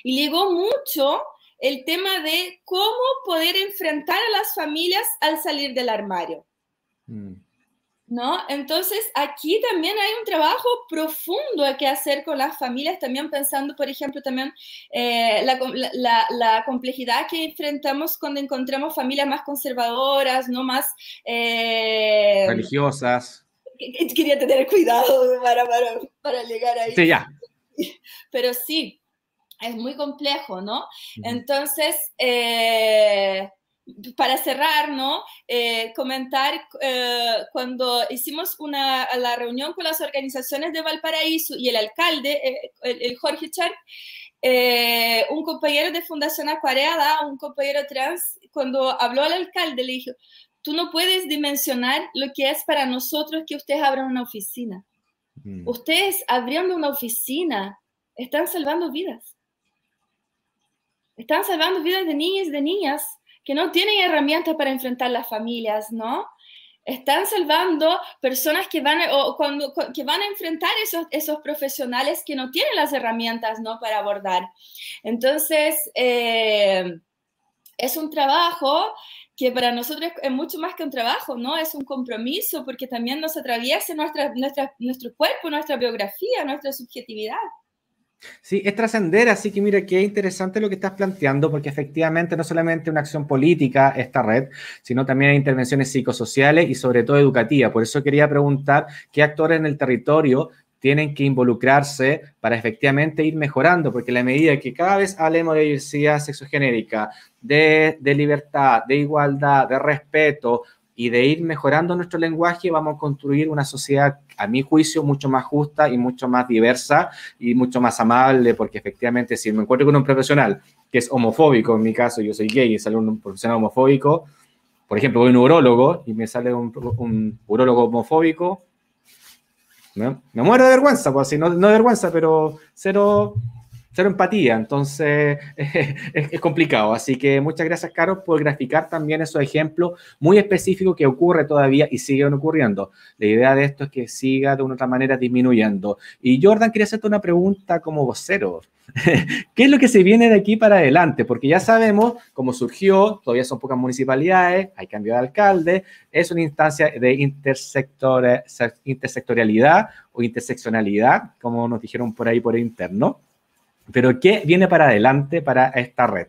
S4: y llegó mucho el tema de cómo poder enfrentar a las familias al salir del armario. Mm. ¿No? Entonces, aquí también hay un trabajo profundo que hacer con las familias, también pensando, por ejemplo, también eh, la, complejidad que enfrentamos cuando encontramos familias más conservadoras, no más...
S2: Eh, religiosas.
S4: Quería tener cuidado para, para, para llegar ahí.
S2: Sí, ya.
S4: Pero sí, es muy complejo, ¿no? Entonces, eh, para cerrar, ¿no? Eh, comentar, eh, cuando hicimos una, la reunión con las organizaciones de Valparaíso y el alcalde, el, Jorge Char, un compañero de Fundación Acuareada, un compañero trans, cuando habló al alcalde, le dijo, tú no puedes dimensionar lo que es para nosotros que ustedes abran una oficina. Mm. Ustedes abriendo una oficina están salvando vidas. Están salvando vidas de niños y de niñas que no tienen herramientas para enfrentar las familias, ¿no? Están salvando personas que van, o cuando, que van a enfrentar esos, esos profesionales que no tienen las herramientas, ¿no? Para abordar. Entonces, eh, es un trabajo que para nosotros es mucho más que un trabajo, ¿no? Es un compromiso porque también nos atraviesa nuestra, nuestra, nuestro cuerpo, nuestra biografía, nuestra subjetividad.
S2: Sí, es trascender, así que mira, qué interesante lo que estás planteando, porque efectivamente no solamente una acción política esta red, sino también hay intervenciones psicosociales y sobre todo educativas. Por eso quería preguntar qué actores en el territorio tienen que involucrarse para efectivamente ir mejorando, porque la medida que cada vez hablemos de diversidad sexogenérica, de, de libertad, de igualdad, de respeto, y de ir mejorando nuestro lenguaje, vamos a construir una sociedad, a mi juicio, mucho más justa y mucho más diversa y mucho más amable, porque efectivamente si me encuentro con un profesional que es homofóbico, en mi caso yo soy gay y sale un profesional homofóbico, por ejemplo, voy a un urólogo y me sale un, un urólogo homofóbico, me muero de vergüenza, pues así, no, no de vergüenza, pero cero, cero empatía, entonces es, complicado. Así que muchas gracias, Caro, por graficar también esos ejemplos muy específicos que ocurre todavía y siguen ocurriendo. La idea de esto es que siga de una otra manera disminuyendo. Y Jordan, quería hacerte una pregunta como vocero. ¿Qué es lo que se viene de aquí para adelante? Porque ya sabemos cómo surgió, todavía son pocas municipalidades, hay cambio de alcalde, es una instancia de intersectorialidad o interseccionalidad, como nos dijeron por ahí por interno. Pero ¿qué viene para adelante para esta red?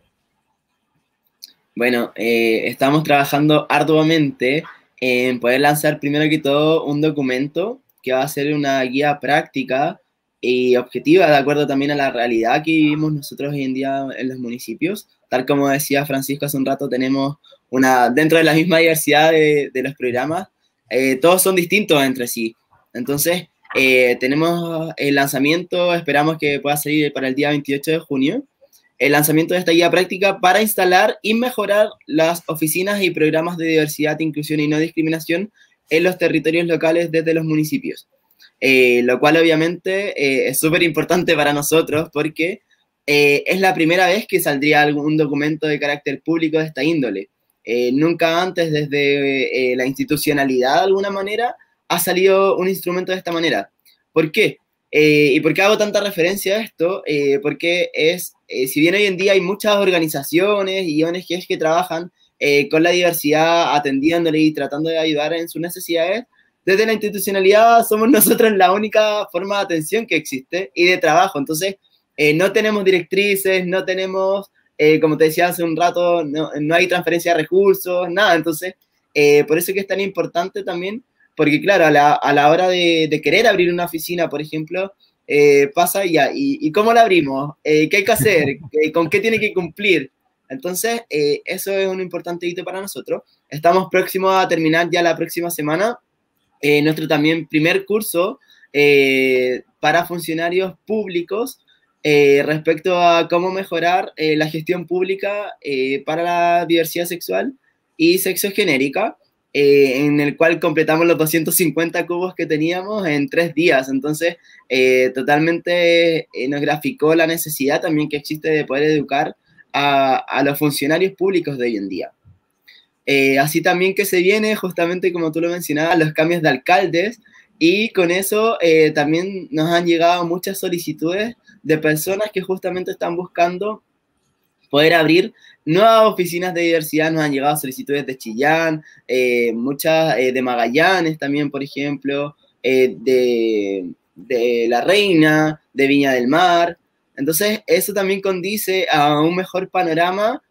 S5: Bueno, eh, estamos trabajando arduamente en poder lanzar primero que todo un documento que va a ser una guía práctica y objetiva, de acuerdo también a la realidad que vivimos nosotros hoy en día en los municipios. Tal como decía Francisco hace un rato, tenemos una, dentro de la misma diversidad de, los programas, eh, todos son distintos entre sí. Entonces, eh, tenemos el lanzamiento, esperamos que pueda salir para el día 28 de junio, el lanzamiento de esta guía práctica para instalar y mejorar las oficinas y programas de diversidad, inclusión y no discriminación en los territorios locales desde los municipios. Eh, lo cual obviamente eh, es súper importante para nosotros porque es la primera vez que saldría algún documento de carácter público de esta índole. nunca antes desde la institucionalidad de alguna manera ha salido un instrumento de esta manera. ¿Por qué? Eh, ¿Y por qué hago tanta referencia a esto? Eh, porque es, eh, si bien hoy en día hay muchas organizaciones y ONGs que trabajan con la diversidad, atendiéndole y tratando de ayudar en sus necesidades, desde la institucionalidad somos nosotros la única forma de atención que existe y de trabajo. Entonces, no tenemos directrices, no tenemos, como te decía hace un rato, no, no hay transferencia de recursos, nada. Entonces, por eso que es tan importante también porque claro, a la, hora de, querer abrir una oficina, por ejemplo, eh, pasa ya, ¿y, cómo la abrimos? ¿Qué hay que hacer? ¿Con qué tiene que cumplir? Entonces, eso es un importante hito para nosotros. Estamos próximos a terminar ya la próxima semana nuestro también primer curso para funcionarios públicos respecto a cómo mejorar la gestión pública para la diversidad sexual y sexo genérica. Eh, en el cual completamos los 250 cubos que teníamos en tres días. Entonces, eh, totalmente eh, nos graficó la necesidad también que existe de poder educar a, a los funcionarios públicos de hoy en día. así también que se viene, justamente como tú lo mencionabas, los cambios de alcaldes y con eso también nos han llegado muchas solicitudes de personas que justamente están buscando poder abrir nuevas oficinas de diversidad. Nos han llegado solicitudes de Chillán, eh, muchas eh, de Magallanes también, por ejemplo, eh, de, de, La Reina, de Viña del Mar. Entonces, eso también condice a un mejor panorama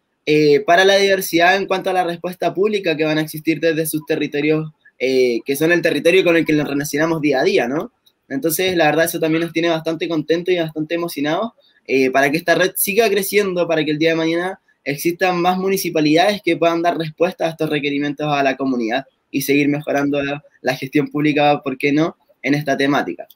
S5: para la diversidad en cuanto a la respuesta pública que van a existir desde sus territorios, que son el territorio con el que nos relacionamos día a día, ¿no? Entonces, la verdad, eso también nos tiene bastante contentos y bastante emocionados eh, para que esta red siga creciendo, para que el día de mañana existan más municipalidades que puedan dar respuesta a estos requerimientos a la comunidad y seguir mejorando la gestión pública, ¿por qué no?, en esta temática.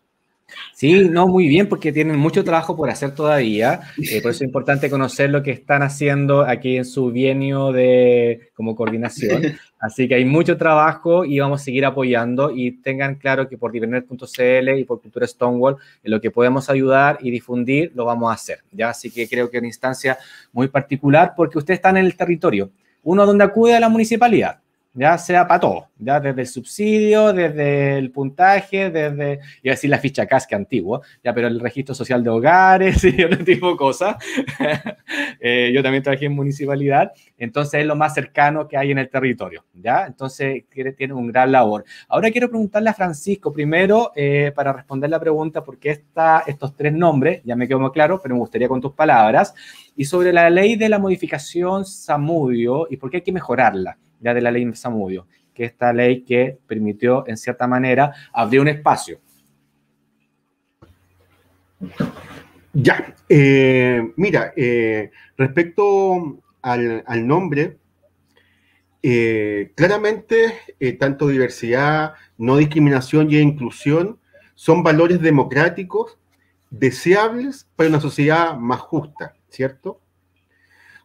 S2: Sí, no, muy bien, porque tienen mucho trabajo por hacer todavía. Eh, por eso es importante conocer lo que están haciendo aquí en su bienio de como coordinación. Así que hay mucho trabajo y vamos a seguir apoyando y tengan claro que por divernet.cl y por Cultura Stonewall, en lo que podemos ayudar y difundir, lo vamos a hacer. ¿ya? Así que creo que es una instancia muy particular porque ustedes están en el territorio. Uno donde acude a la municipalidad ya sea para todo, ya desde el subsidio, desde el puntaje, desde, iba a decir la ficha casca antiguo, ya, pero el registro social de hogares y otro tipo de cosas. Eh, yo también trabajé en municipalidad, entonces es lo más cercano que hay en el territorio, ya, entonces tiene, un gran labor. Ahora quiero preguntarle a Francisco primero, eh, para responder la pregunta, por qué está estos tres nombres, ya me quedó muy claro, pero me gustaría con tus palabras, y sobre la ley de la modificación Samudio y por qué hay que mejorarla ya de la ley Samudio, que esta ley que permitió, en cierta manera, abrir un espacio.
S3: Ya, eh, mira, eh, respecto al, nombre, eh, claramente tanto diversidad, no discriminación y inclusión son valores democráticos deseables para una sociedad más justa, ¿cierto?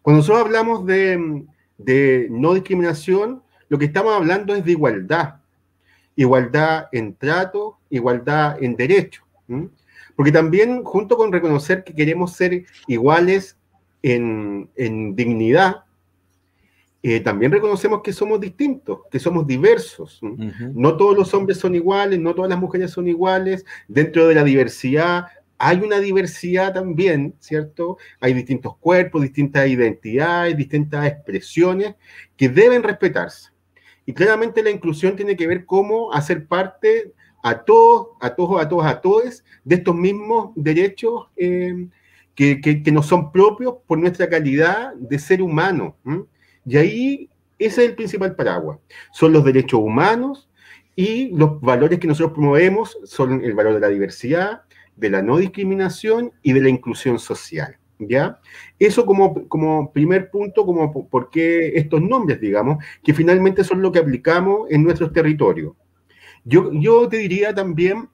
S3: Cuando nosotros hablamos de, de no discriminación, lo que estamos hablando es de igualdad. Igualdad en trato, igualdad en derecho. Porque también, junto con reconocer que queremos ser iguales en, dignidad, eh, también reconocemos que somos distintos, que somos diversos. No todos los hombres son iguales, no todas las mujeres son iguales. Dentro de la diversidad hay una diversidad también, ¿cierto? Hay distintos cuerpos, distintas identidades, distintas expresiones que deben respetarse. Y claramente la inclusión tiene que ver cómo hacer parte a todos, a todos, a todos, a todos de estos mismos derechos eh, que, que, nos son propios por nuestra calidad de ser humano. Y ahí ese es el principal paraguas. Son los derechos humanos y los valores que nosotros promovemos son el valor de la diversidad, de la no discriminación y de la inclusión social. ¿Ya? Eso como, como primer punto, como por qué estos nombres, digamos, que finalmente son lo que aplicamos en nuestros territorios. Yo, yo te diría también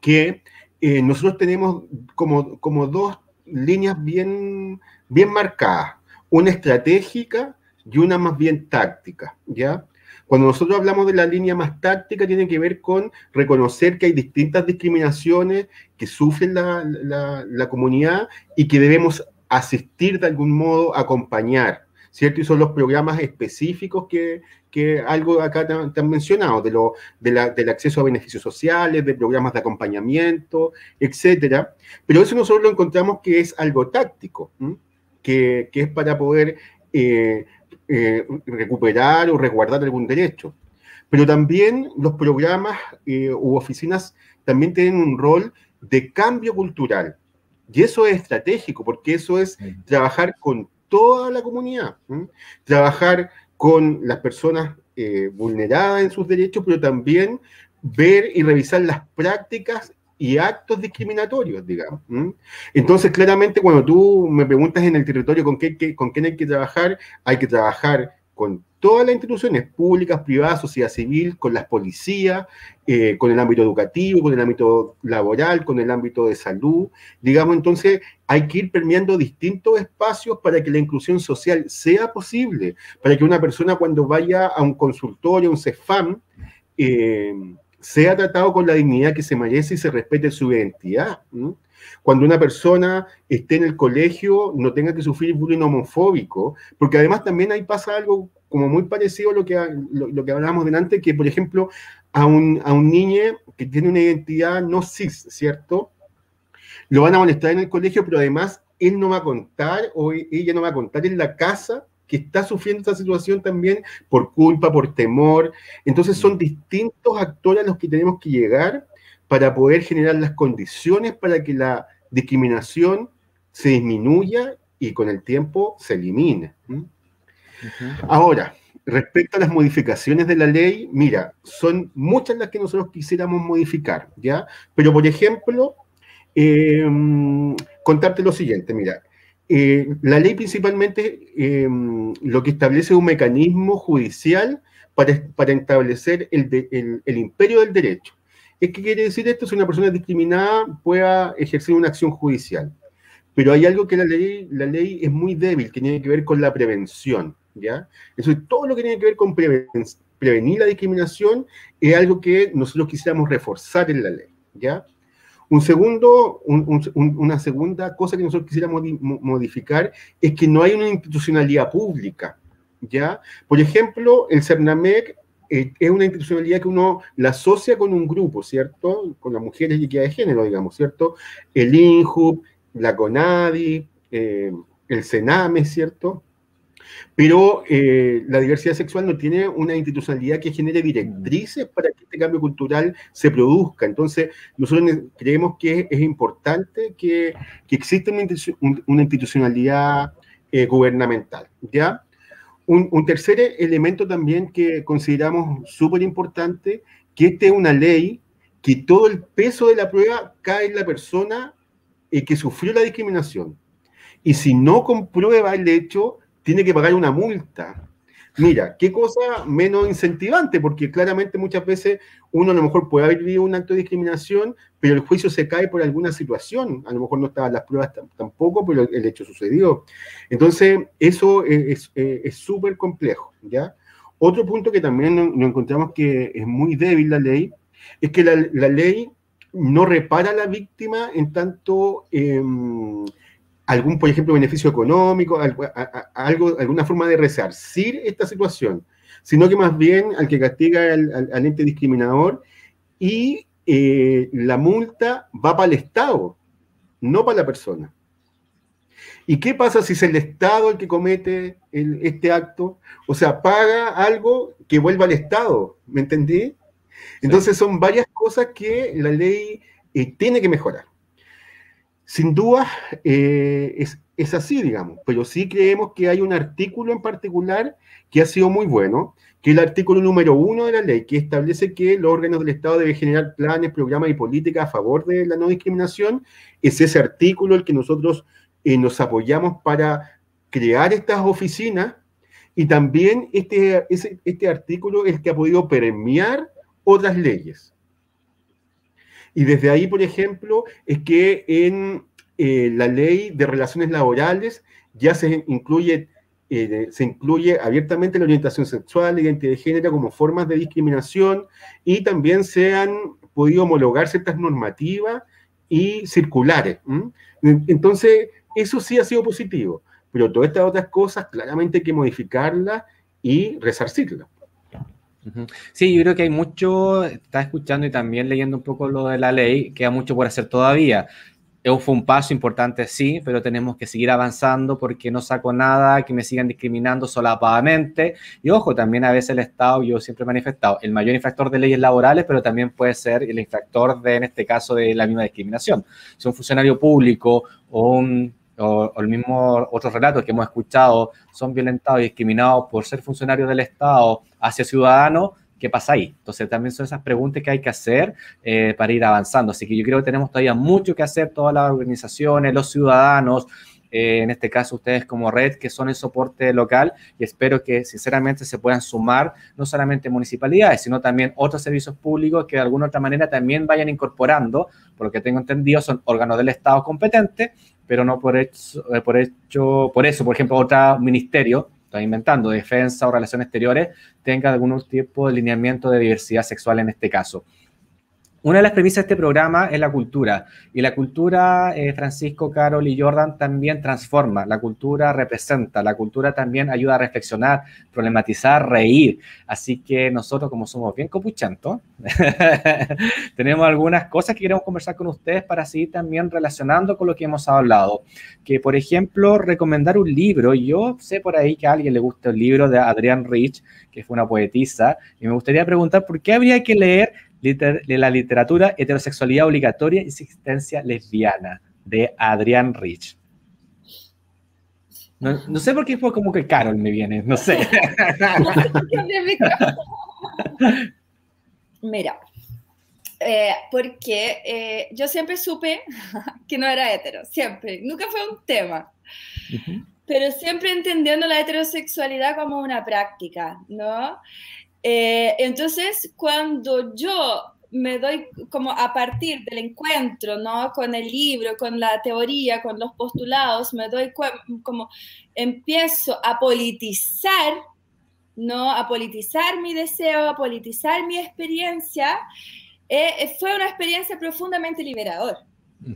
S3: que eh, nosotros tenemos como, como dos líneas bien, bien marcadas, una estratégica y una más bien táctica, ¿ya? Cuando nosotros hablamos de la línea más táctica, tiene que ver con reconocer que hay distintas discriminaciones que sufren la, comunidad y que debemos asistir de algún modo, acompañar, ¿cierto? Y son los programas específicos que, algo acá te, han mencionado, de lo, del acceso a beneficios sociales, de programas de acompañamiento, etcétera. Pero eso nosotros lo encontramos que es algo táctico, que, es para poder eh, eh, recuperar o resguardar algún derecho. Pero también los programas eh, u oficinas también tienen un rol de cambio cultural. Y eso es estratégico, porque eso es trabajar con toda la comunidad, trabajar con las personas eh, vulneradas en sus derechos, pero también ver y revisar las prácticas y actos discriminatorios, digamos. Entonces, claramente, cuando tú me preguntas en el territorio con, qué, con quién hay que trabajar, hay que trabajar con todas las instituciones públicas, privadas, sociedad civil, con las policías, eh, con el ámbito educativo, con el ámbito laboral, con el ámbito de salud. Digamos, entonces hay que ir permeando distintos espacios para que la inclusión social sea posible, para que una persona cuando vaya a un consultorio, a un CEFAM, eh, sea tratado con la dignidad que se merece y se respete su identidad. Cuando una persona esté en el colegio, no tenga que sufrir bullying homofóbico, porque además también ahí pasa algo como muy parecido a lo que, lo, que hablábamos delante, que por ejemplo a un, a un niño que tiene una identidad no cis, ¿cierto? Lo van a molestar en el colegio, pero además él no va a contar o ella no va a contar en la casa que está sufriendo esta situación también por culpa, por temor. Entonces son distintos actores a los que tenemos que llegar para poder generar las condiciones para que la discriminación se disminuya y con el tiempo se elimine. Ahora, respecto a las modificaciones de la ley, mira, son muchas las que nosotros quisiéramos modificar, ¿ya? Pero, por ejemplo, em, contarte lo siguiente, mira, eh, la ley principalmente em, lo que establece es un mecanismo judicial para, establecer el, imperio del derecho. ¿Qué quiere decir esto? Si una persona discriminada pueda ejercer una acción judicial. Pero hay algo que la ley, la ley es muy débil, que tiene que ver con la prevención, ¿ya? Es todo lo que tiene que ver con prevenir la discriminación es algo que nosotros quisiéramos reforzar en la ley, ¿ya? Un segundo, una segunda cosa que nosotros quisiéramos modificar es que no hay una institucionalidad pública, ¿ya? Por ejemplo, el CERNAMEC eh, es una institucionalidad que uno la asocia con un grupo, ¿cierto? Con las mujeres y equidad de género, digamos, ¿cierto? El INJUB, la CONADI, eh, el CENAME, ¿cierto? Pero eh, la diversidad sexual no tiene una institucionalidad que genere directrices para que este cambio cultural se produzca. Entonces, nosotros creemos que es importante que, que exista una, institucionalidad eh, gubernamental. ¿ya? Un, tercer elemento también que consideramos súper importante, que esta es una ley que todo el peso de la prueba cae en la persona eh, que sufrió la discriminación. Y si no comprueba el hecho, tiene que pagar una multa. Mira, qué cosa menos incentivante, porque claramente muchas veces uno a lo mejor puede haber vivido un acto de discriminación, pero el juicio se cae por alguna situación. A lo mejor no estaban las pruebas tampoco, pero el hecho sucedió. Entonces, eso es súper complejo, ¿ya? Otro punto que también nos encontramos que es muy débil la ley, es que la, ley no repara a la víctima en tanto... Eh, algún, por ejemplo, beneficio económico, algo, alguna forma de resarcir esta situación, sino que más bien al que castiga al, ente discriminador y eh, la multa va para el Estado, no para la persona. ¿Y qué pasa si es el Estado el que comete este acto? O sea, paga algo que vuelva al Estado, ¿me entendí? Entonces son varias cosas que la ley eh, tiene que mejorar. Sin duda eh, es, así, digamos, pero sí creemos que hay un artículo en particular que ha sido muy bueno, que es el artículo número uno de la ley, que establece que los órganos del Estado deben generar planes, programas y políticas a favor de la no discriminación. Es ese artículo el que nosotros eh, nos apoyamos para crear estas oficinas y también este, este artículo es el que ha podido premiar otras leyes. Y desde ahí, por ejemplo, es que en eh, la ley de relaciones laborales ya se incluye, eh, se incluye abiertamente la orientación sexual, la identidad de género como formas de discriminación y también se han podido homologar ciertas normativas y circulares. Entonces, eso sí ha sido positivo, pero todas estas otras cosas claramente hay que modificarlas y resarcirlas.
S2: Sí, yo creo que hay mucho, está escuchando y también leyendo un poco lo de la ley, queda mucho por hacer todavía. Fue un paso importante, sí, pero tenemos que seguir avanzando porque no saco nada que me sigan discriminando solapadamente. Y ojo, también a veces el Estado, yo siempre he manifestado, el mayor infractor de leyes laborales, pero también puede ser el infractor de, en este caso, de la misma discriminación. Si un funcionario público o un o, el mismo otros relatos que hemos escuchado son violentados y discriminados por ser funcionarios del Estado hacia ciudadanos, ¿qué pasa ahí? Entonces también son esas preguntas que hay que hacer eh, para ir avanzando. Así que yo creo que tenemos todavía mucho que hacer, todas las organizaciones, los ciudadanos, eh, en este caso ustedes como red, que son el soporte local, y espero que sinceramente se puedan sumar no solamente municipalidades, sino también otros servicios públicos que de alguna otra manera también vayan incorporando, por lo que tengo entendido, son órganos del Estado competentes, pero no por, hecho, eh, por, hecho, por eso, por ejemplo, otro ministerio, estoy inventando, defensa o relaciones exteriores, tenga algún tipo de lineamiento de diversidad sexual en este caso. Una de las premisas de este programa es la cultura. Y la cultura, eh, Francisco, Carol y Jordan, también transforma. La cultura representa. La cultura también ayuda a reflexionar, problematizar, reír. Así que nosotros, como somos bien copuchantos, tenemos algunas cosas que queremos conversar con ustedes para seguir también relacionando con lo que hemos hablado. Que, por ejemplo, recomendar un libro. Yo sé por ahí que a alguien le gusta el libro de Adrienne Rich, que fue una poetisa, y me gustaría preguntar por qué habría que leer de la literatura Heterosexualidad Obligatoria y Existencia Lesbiana, de Adrián Rich. No, sé por qué fue como que Carol me viene, no sé.
S4: Mira, eh, porque eh, yo siempre supe que no era hetero, siempre, nunca fue un tema. Pero siempre entendiendo la heterosexualidad como una práctica, ¿no? Eh, entonces, cuando yo me doy como a partir del encuentro, ¿no? Con el libro, con la teoría, con los postulados, me doy como empiezo a politizar, ¿no? A politizar mi deseo, a politizar mi experiencia, eh, fue una experiencia profundamente liberadora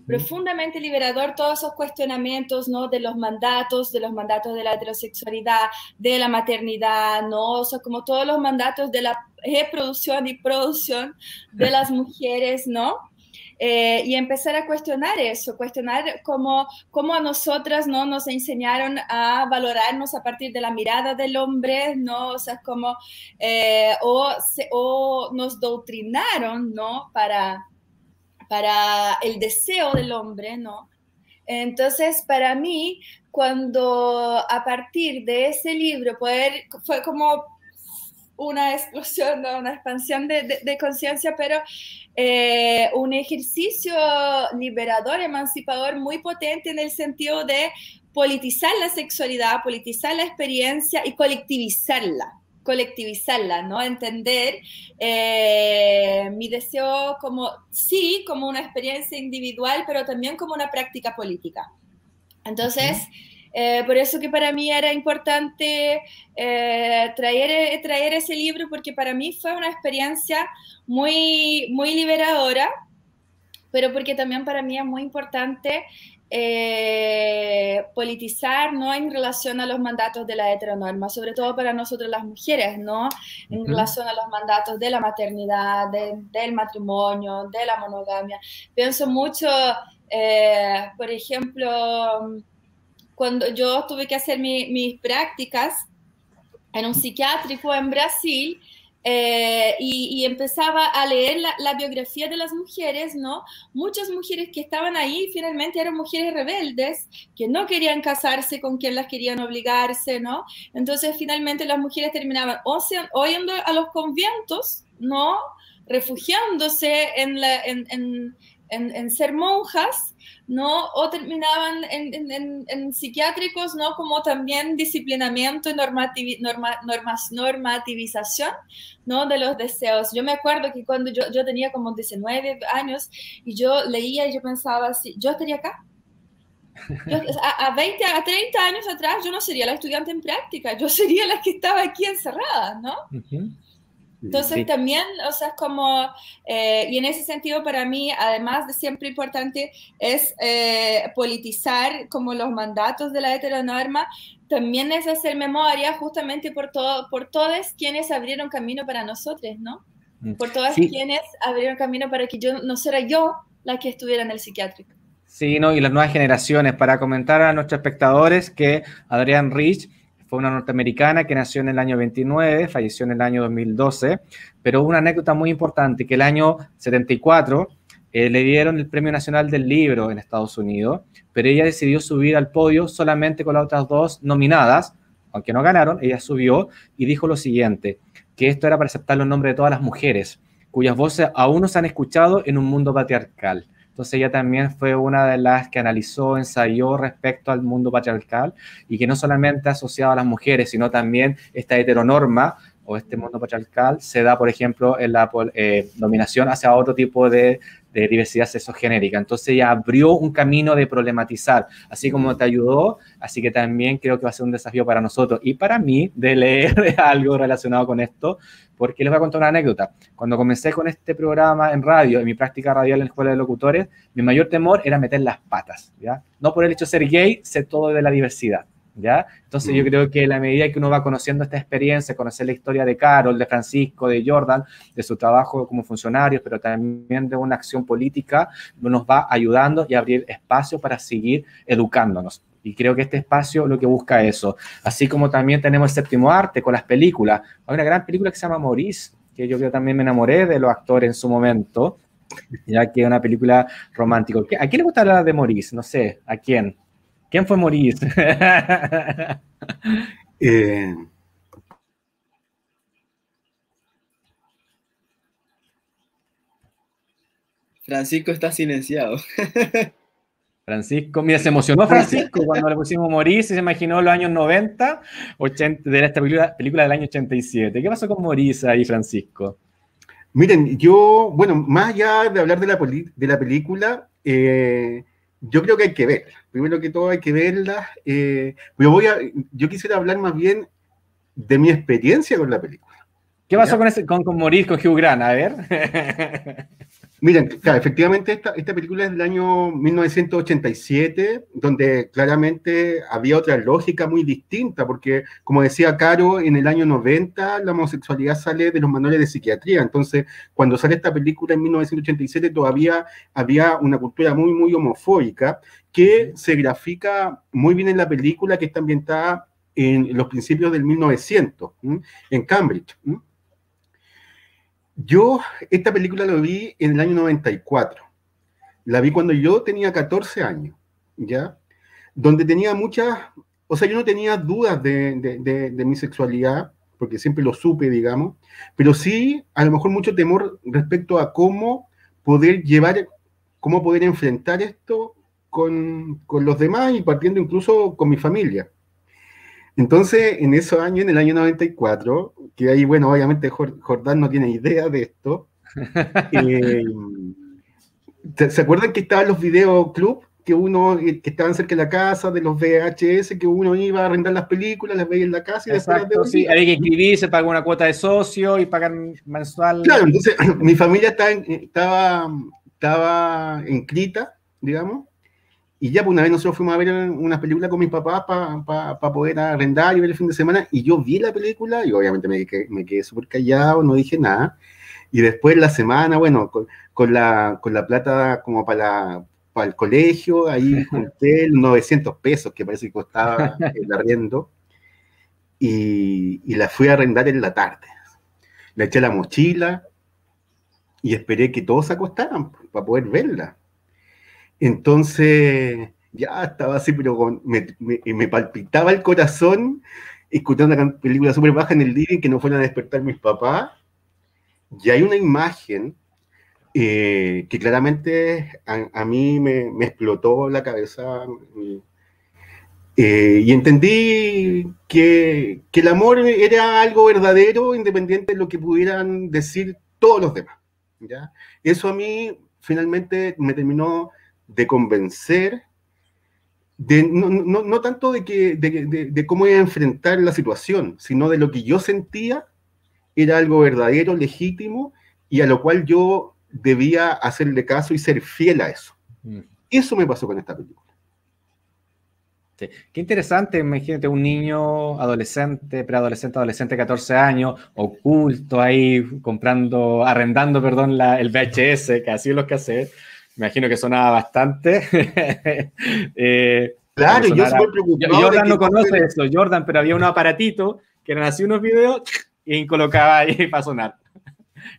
S4: profundamente liberador todos esos cuestionamientos, ¿no? De los mandatos, de los mandatos de la heterosexualidad, de la maternidad, ¿no? O sea, como todos los mandatos de la reproducción y producción de las mujeres, ¿no? Eh, y empezar a cuestionar eso, cuestionar cómo, cómo, a nosotras ¿no? nos enseñaron a valorarnos a partir de la mirada del hombre, ¿no? O sea, como, eh, o, o nos doutrinaron, ¿no? Para, para el deseo del hombre, ¿no? Entonces, para mí, cuando a partir de ese libro fue como una explosión, una expansión de, conciencia, pero eh, un ejercicio liberador, emancipador muy potente en el sentido de politizar la sexualidad, politizar la experiencia y colectivizarla colectivizarla, ¿no? Entender eh, mi deseo como, sí, como una experiencia individual, pero también como una práctica política. Entonces, eh, por eso que para mí era importante eh, traer, traer ese libro, porque para mí fue una experiencia muy, muy liberadora, pero porque también para mí es muy importante eh, politizar ¿no? en relación a los mandatos de la heteronorma, sobre todo para nosotros las mujeres, ¿no? en relación a los mandatos de la maternidad, del matrimonio, de la monogamia. Pienso mucho, eh, por ejemplo, cuando yo tuve que hacer mis prácticas en un psiquiátrico en Brasil, eh, y, empezaba a leer la, biografía de las mujeres, ¿no? Muchas mujeres que estaban ahí finalmente eran mujeres rebeldes, que no querían casarse con quien las querían obligarse, ¿no? Entonces finalmente las mujeres terminaban o, sea, oyendo a los conventos, ¿no? Refugiándose en, la, en, en, en ser monjas ¿no? O terminaban en, psiquiátricos, ¿no? Como también disciplinamiento y normas, normativización, ¿no? De los deseos. Yo me acuerdo que cuando yo, yo tenía como 19 años y yo leía y yo pensaba así, yo estaría acá. a, 20, a 30 años atrás yo no sería la estudiante en práctica, yo sería la que estaba aquí encerrada, ¿no? Entonces también, o sea, es como, eh, y en ese sentido para mí, además de siempre importante, es eh, politizar como los mandatos de la heteronorma, también es hacer memoria justamente por, todo, por todos quienes abrieron camino para nosotros, ¿no? Mm. Por todas quienes abrieron camino para que yo no fuera yo la que estuviera en el psiquiátrico.
S2: Sí, ¿no? y las nuevas generaciones, para comentar a nuestros espectadores que Adrián Rich fue una norteamericana que nació en el año 29, falleció en el año 2012, pero una anécdota muy importante, que el año 74 eh, le dieron el Premio Nacional del Libro en Estados Unidos, pero ella decidió subir al podio solamente con las otras dos nominadas, aunque no ganaron, ella subió y dijo lo siguiente, que esto era para aceptar los nombres de todas las mujeres, cuyas voces aún no se han escuchado en un mundo patriarcal. Entonces ella también fue una de las que analizó, ensayó respecto al mundo patriarcal y que no solamente asociado a las mujeres, sino también esta heteronorma o este mundo patriarcal se da, por ejemplo, en la eh, dominación hacia otro tipo de, de diversidad sexogenérica. Entonces ella abrió un camino de problematizar, así como te ayudó, así que también creo que va a ser un desafío para nosotros y para mí de leer algo relacionado con esto, porque les voy a contar una anécdota. Cuando comencé con este programa en radio, en mi práctica radial en la Escuela de Locutores, mi mayor temor era meter las patas, ¿ya? No por el hecho de ser gay, sé todo de la diversidad. ¿Ya? Entonces yo creo que la medida que uno va conociendo esta experiencia, conocer la historia de Carol, de Francisco, de Jordan, de su trabajo como funcionarios, pero también de una acción política, nos va ayudando y abrir espacio para seguir educándonos. Y creo que este espacio lo que busca eso. Así como también tenemos el séptimo arte con las películas. Hay una gran película que se llama Maurice, que yo creo también me enamoré de los actores en su momento, ya que es una película romántica. ¿A quién le gusta hablar de Maurice? No sé, ¿a quién? ¿Quién fue Maurice?
S5: Eh, Francisco está silenciado.
S2: Francisco, mira, se emocionó Francisco cuando le pusimos Maurice y se imaginó los años 90, 80, de esta película, película, del año 87. ¿Qué pasó con Maurice ahí, Francisco?
S3: Miren, yo, bueno, más allá de hablar de la, de la película, eh, yo creo que hay que verla. Primero que todo hay que verla. Eh, yo, voy a, yo quisiera hablar más bien de mi experiencia con la película.
S2: ¿Qué pasó con, ese, con, con con Hugh Grant? A ver.
S3: Miren, claro, efectivamente esta, esta película es del año 1987, donde claramente había otra lógica muy distinta, porque como decía Caro, en el año 90 la homosexualidad sale de los manuales de psiquiatría, entonces cuando sale esta película en 1987 todavía había una cultura muy, muy homofóbica que se grafica muy bien en la película que está ambientada en los principios del 1900, en Cambridge. Yo esta película la vi en el año 94. La vi cuando yo tenía 14 años, ¿ya? Donde tenía muchas, o sea, yo no tenía dudas de, mi sexualidad, porque siempre lo supe, digamos, pero sí a lo mejor mucho temor respecto a cómo poder llevar, cómo poder enfrentar esto con, con los demás y partiendo incluso con mi familia. Entonces, en esos años, en el año 94, que ahí, bueno, obviamente Jordán no tiene idea de esto. Eh, ¿Se acuerdan que estaban los videoclub que uno, eh, que estaban cerca de la casa, de los VHS, que uno iba a arrendar las películas, las veía en la casa y
S2: Exacto, después sí, había que inscribirse, pagar una cuota de socio y pagar mensual.
S3: Claro, entonces mi familia estaba, estaba, estaba inscrita, digamos, y ya, pues una vez nosotros fuimos a ver una película con mis papás para poder arrendar y ver el fin de semana, y yo vi la película y obviamente me, me quedé súper callado, no dije nada. Y después la semana, bueno, con, la, con la plata como para, para el colegio, ahí junté 900 pesos que parece que costaba el arriendo, y, y la fui a arrendar en la tarde. Le eché la mochila y esperé que todos se acostaran pues, para poder verla. Entonces, ya estaba así, pero me, palpitaba el corazón escuchando una película súper baja en el living que no fueron a despertar mis papás. Y hay una imagen eh, que claramente a, mí me, me, explotó la cabeza. Eh, y entendí que, que, el amor era algo verdadero, independiente de lo que pudieran decir todos los demás. ¿ya? Eso a mí finalmente me terminó de convencer, de, no, tanto de, que, de, cómo iba a enfrentar la situación, sino de lo que yo sentía era algo verdadero, legítimo, y a lo cual yo debía hacerle caso y ser fiel a eso. Mm. Eso me pasó con esta película.
S2: Qué interesante, imagínate un niño, adolescente, preadolescente, adolescente, 14 años, oculto ahí, comprando, arrendando, perdón, la, el VHS, que así es lo que hace, imagino que sonaba bastante.
S3: eh, claro, yo súper preocupado.
S2: Jordan no conoce eso, Jordan, pero había un aparatito que eran así unos videos y colocaba ahí para sonar.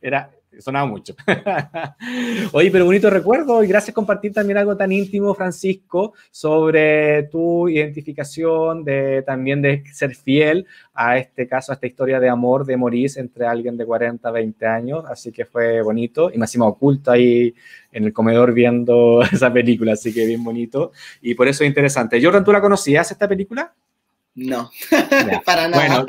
S2: Era, sonaba mucho. Oye, pero bonito recuerdo y gracias por compartir también algo tan íntimo, Francisco, sobre tu identificación, de también de ser fiel a este caso, a esta historia de amor de Maurice entre alguien de 40, 20 años. Así que fue bonito y me oculto ahí en el comedor viendo esa película, así que bien bonito. Y por eso es interesante. Jordan, ¿tú la conocías esta película?
S5: No, para nada. Bueno,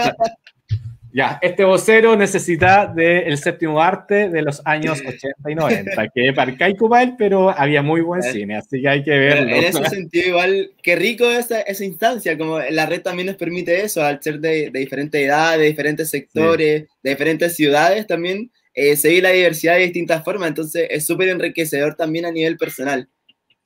S2: ya, este vocero necesita del séptimo arte de los años 80 y 90, que es arcaico para pero había muy buen eh, cine, así que hay que verlo.
S5: en ese sentido, igual, qué rico esa, esa instancia, como la red también nos permite eso, al ser de, de diferentes edades, de diferentes sectores, de diferentes ciudades también, eh, seguir la diversidad de distintas formas, entonces es súper enriquecedor también a nivel personal.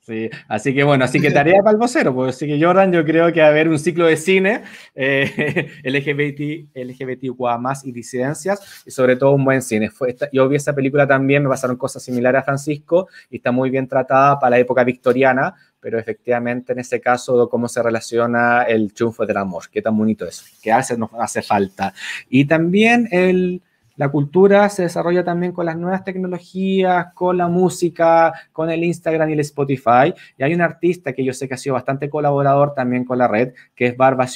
S2: Sí, así que bueno, así que tarea para el vocero, pues así que Jordan, yo creo que va a haber un ciclo de cine eh, LGBT, LGBTQA más y disidencias, y sobre todo un buen cine. Fue yo vi esa película también, me pasaron cosas similares a Francisco, y está muy bien tratada para la época victoriana, pero efectivamente en ese caso cómo se relaciona el triunfo del amor, qué tan bonito es, que hace, nos hace falta. Y también el la cultura se desarrolla también con las nuevas tecnologías, con la música, con el Instagram y el Spotify. Y hay un artista que yo sé que ha sido bastante colaborador también con la red, que es Barba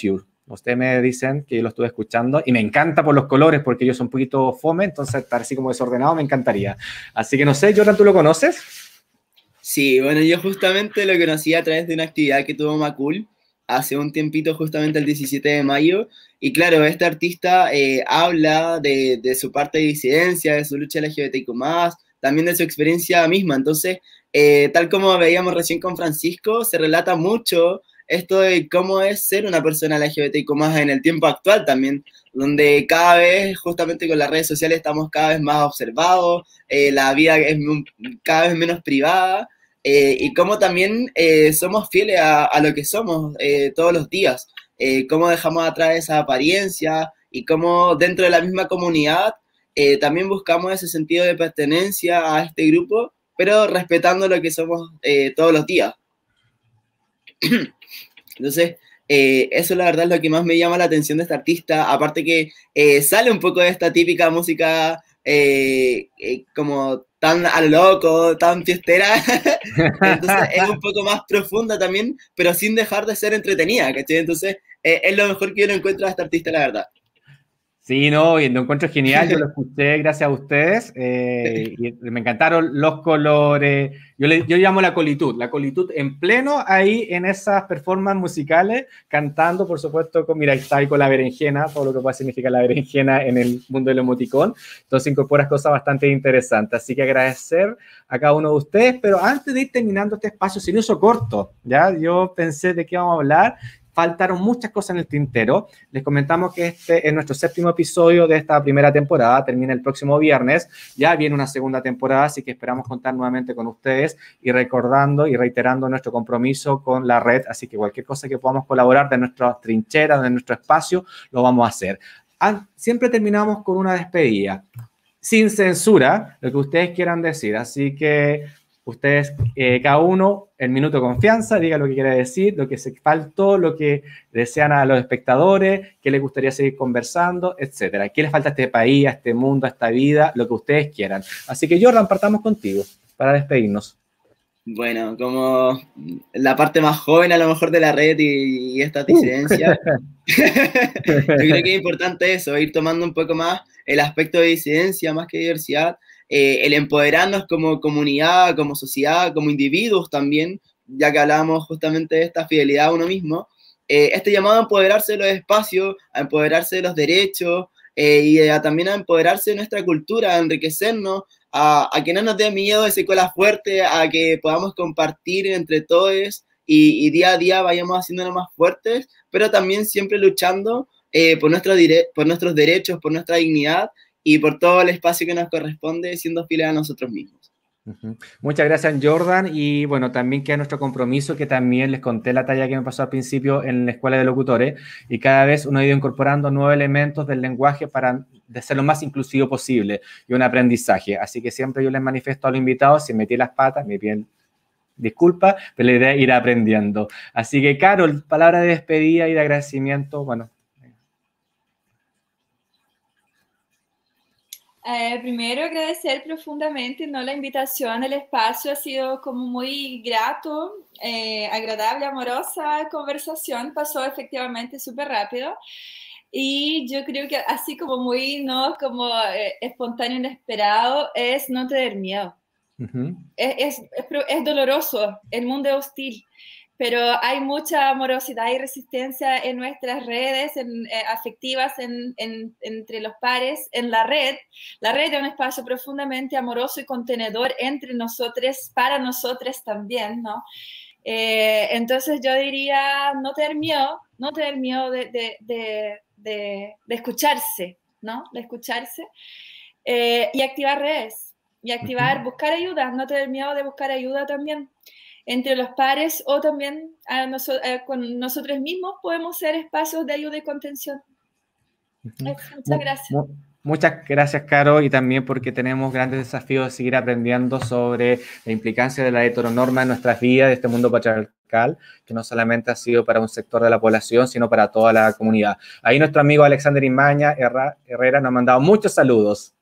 S2: Ustedes me dicen que yo lo estuve escuchando y me encanta por los colores porque yo soy un poquito fome, entonces estar así como desordenado me encantaría. Así que no sé, Jordan, ¿tú lo conoces?
S5: Sí, bueno, yo justamente lo conocí a través de una actividad que tuvo Macul hace un tiempito, justamente el 17 de mayo. Y claro, este artista eh, habla de, de, su parte de disidencia, de su lucha LGBTIQ, también de su experiencia misma. Entonces, eh, tal como veíamos recién con Francisco, se relata mucho esto de cómo es ser una persona LGBTIQ en el tiempo actual también, donde cada vez, justamente con las redes sociales, estamos cada vez más observados, eh, la vida es cada vez menos privada eh, y cómo también eh, somos fieles a, lo que somos eh, todos los días, cómo dejamos atrás esa apariencia y cómo dentro de la misma comunidad también buscamos ese sentido de pertenencia a este grupo, pero respetando lo que somos todos los días. Entonces, eso la verdad es lo que más me llama la atención de este artista, aparte que sale un poco de esta típica música como tan a loco, tan fiestera. Entonces es un poco más profunda también, pero sin dejar de ser entretenida, ¿cachai? Entonces eh, es lo mejor que yo lo encuentro a este artista, la verdad.
S2: Sí, no, y lo encuentro genial, yo lo escuché gracias a ustedes, eh, y me encantaron los colores, yo, le, yo llamo la colitud, la colitud en pleno ahí en esas performances musicales, cantando, por supuesto, con, mira, está ahí con la berenjena, todo lo que puede significar la berenjena en el mundo del emoticón, entonces incorporas cosas bastante interesantes, así que agradecer a cada uno de ustedes, pero antes de ir terminando este espacio sin uso corto, ya, yo pensé de qué vamos a hablar, faltaron muchas cosas en el tintero. Les comentamos que este es nuestro séptimo episodio de esta primera temporada, termina el próximo viernes, ya viene una segunda temporada, así que esperamos contar nuevamente con ustedes y recordando y reiterando nuestro compromiso con la red, así que cualquier cosa que podamos colaborar de nuestra trinchera, de nuestro espacio, lo vamos a hacer. Siempre terminamos con una despedida, sin censura, lo que ustedes quieran decir, así que Ustedes, eh, cada uno, en minuto de confianza, diga lo que quiere decir, lo que se faltó, lo que desean a los espectadores, qué les gustaría seguir conversando, etcétera. ¿Qué les falta a este país, a este mundo, a esta vida? Lo que ustedes quieran. Así que, Jordan, partamos contigo para despedirnos.
S5: Bueno, como la parte más joven a lo mejor de la red y, esta uh. disidencia, yo creo que es importante eso, ir tomando un poco más el aspecto de disidencia más que diversidad eh, el empoderarnos como comunidad, como sociedad, como individuos también, ya que hablábamos justamente de esta fidelidad a uno mismo, eh, este llamado a empoderarse de los espacios, a empoderarse de los derechos eh, y también a empoderarse de nuestra cultura, a enriquecernos, a, que no nos dé miedo ese cola fuerte, a que podamos compartir entre todos y, día a día vayamos haciéndonos más fuertes, pero también siempre luchando nuestro por nuestros derechos, por nuestra dignidad y por todo el espacio que nos corresponde, siendo fieles a nosotros mismos.
S2: Muchas gracias, Jordan. Y bueno, también queda nuestro compromiso, que también les conté la talla que me pasó al principio en la escuela de locutores, y cada vez uno ha ido incorporando nuevos elementos del lenguaje para ser lo más inclusivo posible y un aprendizaje. Así que siempre yo les manifiesto a los invitados, si metí las patas, me piden disculpa, pero la idea es ir aprendiendo. Así que, Carol, palabra de despedida y de agradecimiento, bueno,
S4: Eh, primero agradecer profundamente ¿no? la invitación, el espacio ha sido como muy grato, eh, agradable, amorosa conversación, pasó efectivamente súper rápido y yo creo que así como muy, ¿no? Como eh, espontáneo, inesperado, es no tener miedo. es, es, es, doloroso, el mundo es hostil pero hay mucha amorosidad y resistencia en nuestras redes en, eh, afectivas en, entre los pares, en la red. La red es un espacio profundamente amoroso y contenedor entre nosotros, para nosotros también, ¿no? Eh, entonces yo diría no tener miedo, no tener miedo de, de, de, de escucharse, ¿no? De escucharse eh, y activar redes y activar, buscar ayuda, no tener miedo de buscar ayuda también entre los pares o también eh, con nosotros mismos podemos ser espacios de ayuda y contención. Muchas gracias.
S2: Muchas gracias, Caro, y también porque tenemos grandes desafíos de seguir aprendiendo sobre la implicancia de la heteronorma en nuestras vidas, de este mundo patriarcal, que no solamente ha sido para un sector de la población, sino para toda la comunidad. Ahí nuestro amigo Alexander Imaña Herrera nos ha mandado muchos saludos.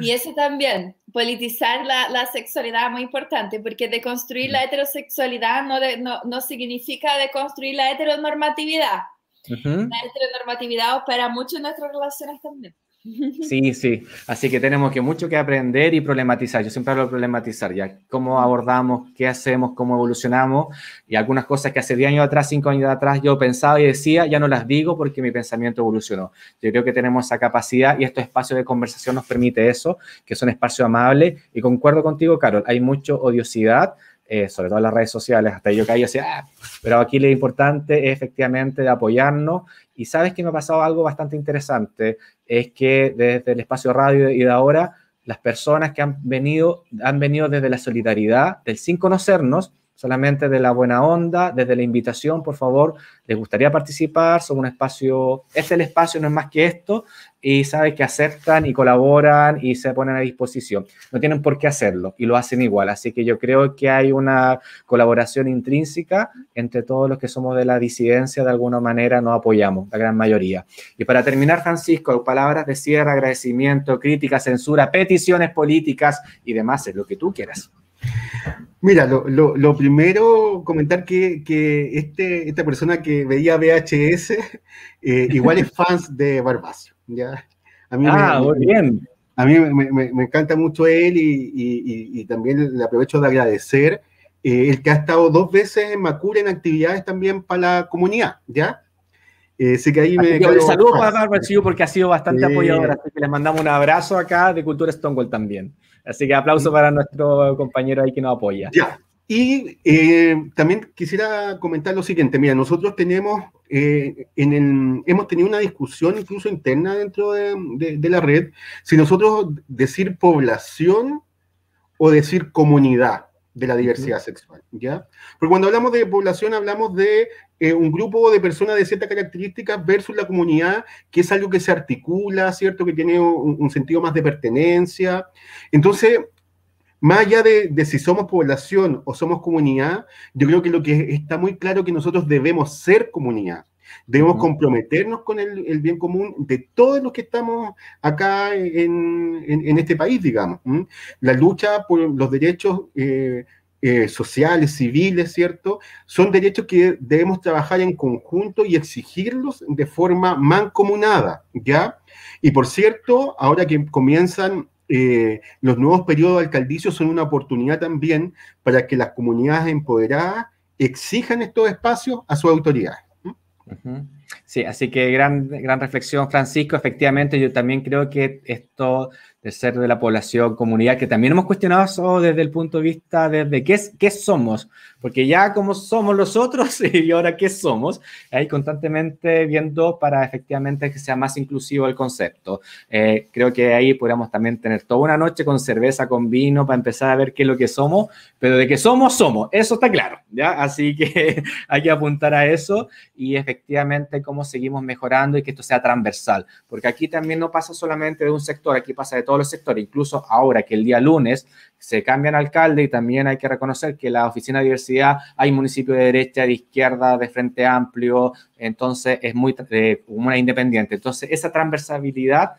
S4: Y eso también, politizar la, la, sexualidad es muy importante, porque deconstruir la heterosexualidad no, no, no significa deconstruir la heteronormatividad. La heteronormatividad opera mucho en nuestras relaciones también.
S2: Sí, sí. Así que tenemos que mucho que aprender y problematizar. Yo siempre hablo de problematizar ya. Cómo abordamos, qué hacemos, cómo evolucionamos. Y algunas cosas que hace 10 años atrás, 5 años atrás yo pensaba y decía, ya no las digo porque mi pensamiento evolucionó. Yo creo que tenemos esa capacidad y estos espacios de conversación nos permite eso, que son espacios amables. Y concuerdo contigo, Carol, hay mucha odiosidad eh, sobre todo en las redes sociales, hasta yo caí así, ah", pero aquí lo importante es efectivamente de apoyarnos. Y sabes que me ha pasado algo bastante interesante, es que desde el espacio radio y de ahora, las personas que han venido, han venido desde la solidaridad, del sin conocernos, solamente de la buena onda, desde la invitación, por favor, les gustaría participar, son un espacio, este es el espacio, no es más que esto, y sabes que aceptan y colaboran y se ponen a disposición. No tienen por qué hacerlo y lo hacen igual, así que yo creo que hay una colaboración intrínseca entre todos los que somos de la disidencia, de alguna manera nos apoyamos, la gran mayoría. Y para terminar, Francisco, palabras de cierre, agradecimiento, crítica, censura, peticiones políticas y demás, es lo que tú quieras.
S3: Mira, lo, primero, comentar que, este, esta persona que veía VHS eh, igual es fans de Barbacio. ¿ya?
S2: A mí ah, me, muy bien.
S3: A mí me, encanta mucho él y, también le aprovecho de agradecer eh, el que ha estado dos veces en Macura en actividades también para la comunidad, ¿ya?
S2: Eh, que ahí me. Saludos para Barbacio porque ha sido bastante apoyador, así que le mandamos un abrazo acá de Cultura Stonewall también. Así que aplauso para nuestro compañero ahí que nos apoya.
S3: Ya. Y eh, también quisiera comentar lo siguiente. Mira, nosotros tenemos, eh, en el, hemos tenido una discusión incluso interna dentro de, de, la red, si nosotros decir población o decir comunidad de la diversidad sexual, ¿ya? Porque cuando hablamos de población hablamos de eh, un grupo de personas de ciertas características versus la comunidad, que es algo que se articula, ¿cierto? Que tiene un, sentido más de pertenencia. Entonces, más allá de, si somos población o somos comunidad, yo creo que lo que está muy claro que nosotros debemos ser comunidad. Debemos comprometernos con el, bien común de todos los que estamos acá en, este país, digamos. La lucha por los derechos eh, eh, sociales, civiles, ¿cierto? Son derechos que debemos trabajar en conjunto y exigirlos de forma mancomunada, ¿ya? Y por cierto, ahora que comienzan eh, los nuevos periodos alcaldicios son una oportunidad también para que las comunidades empoderadas exijan estos espacios a su autoridad.
S2: Sí, así que gran, gran reflexión, Francisco. Efectivamente, yo también creo que esto ser de la población, comunidad, que también hemos cuestionado eso desde el punto de vista de, qué, es, qué somos, porque ya como somos los otros y ahora qué somos, ahí constantemente viendo para efectivamente que sea más inclusivo el concepto. Eh, creo que ahí podríamos también tener toda una noche con cerveza, con vino, para empezar a ver qué es lo que somos, pero de que somos, somos, eso está claro, ¿ya? Así que hay que apuntar a eso y efectivamente cómo seguimos mejorando y que esto sea transversal, porque aquí también no pasa solamente de un sector, aquí pasa de todo los sectores, incluso ahora que el día lunes se cambian alcalde y también hay que reconocer que la oficina de diversidad hay municipios de derecha, de izquierda, de frente amplio, entonces es muy una independiente. Entonces esa transversalidad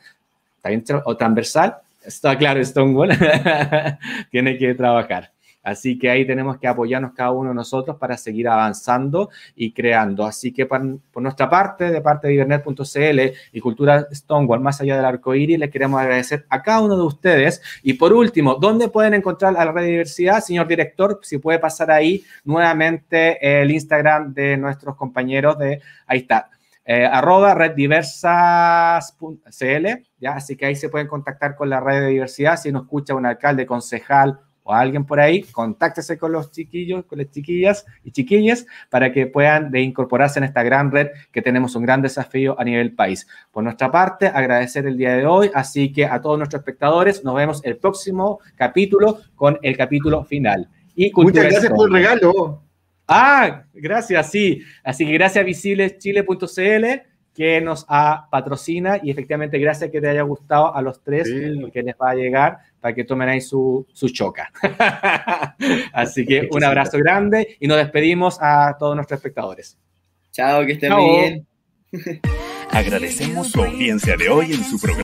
S2: ¿está bien? O transversal, está claro, Stonewall tiene que trabajar. Así que ahí tenemos que apoyarnos cada uno de nosotros para seguir avanzando y creando. Así que por, nuestra parte, de parte de Ibernet.cl y Cultura Stonewall, más allá del arco iris, les queremos agradecer a cada uno de ustedes. Y por último, ¿dónde pueden encontrar a la red diversidad? Señor director, si puede pasar ahí nuevamente el Instagram de nuestros compañeros de, ahí está, eh, reddiversas.cl, ¿ya? Así que ahí se pueden contactar con la red de diversidad. Si nos escucha un alcalde, concejal o alguien por ahí, contáctese con los chiquillos, con las chiquillas y chiquillas para que puedan de incorporarse en esta gran red que tenemos un gran desafío a nivel país. Por nuestra parte, agradecer el día de hoy, así que a todos nuestros espectadores, nos vemos el próximo capítulo con el capítulo final.
S3: Y Muchas gracias por el regalo.
S2: Ah, gracias, sí. Así que gracias a visileschile.cl que nos patrocina y efectivamente gracias que te haya gustado a los tres que les va a llegar para que tomen ahí su, su choca. Así que un abrazo grande y nos despedimos a todos nuestros espectadores.
S5: Chao, que estén muy bien.
S1: Agradecemos su audiencia de hoy en su programa.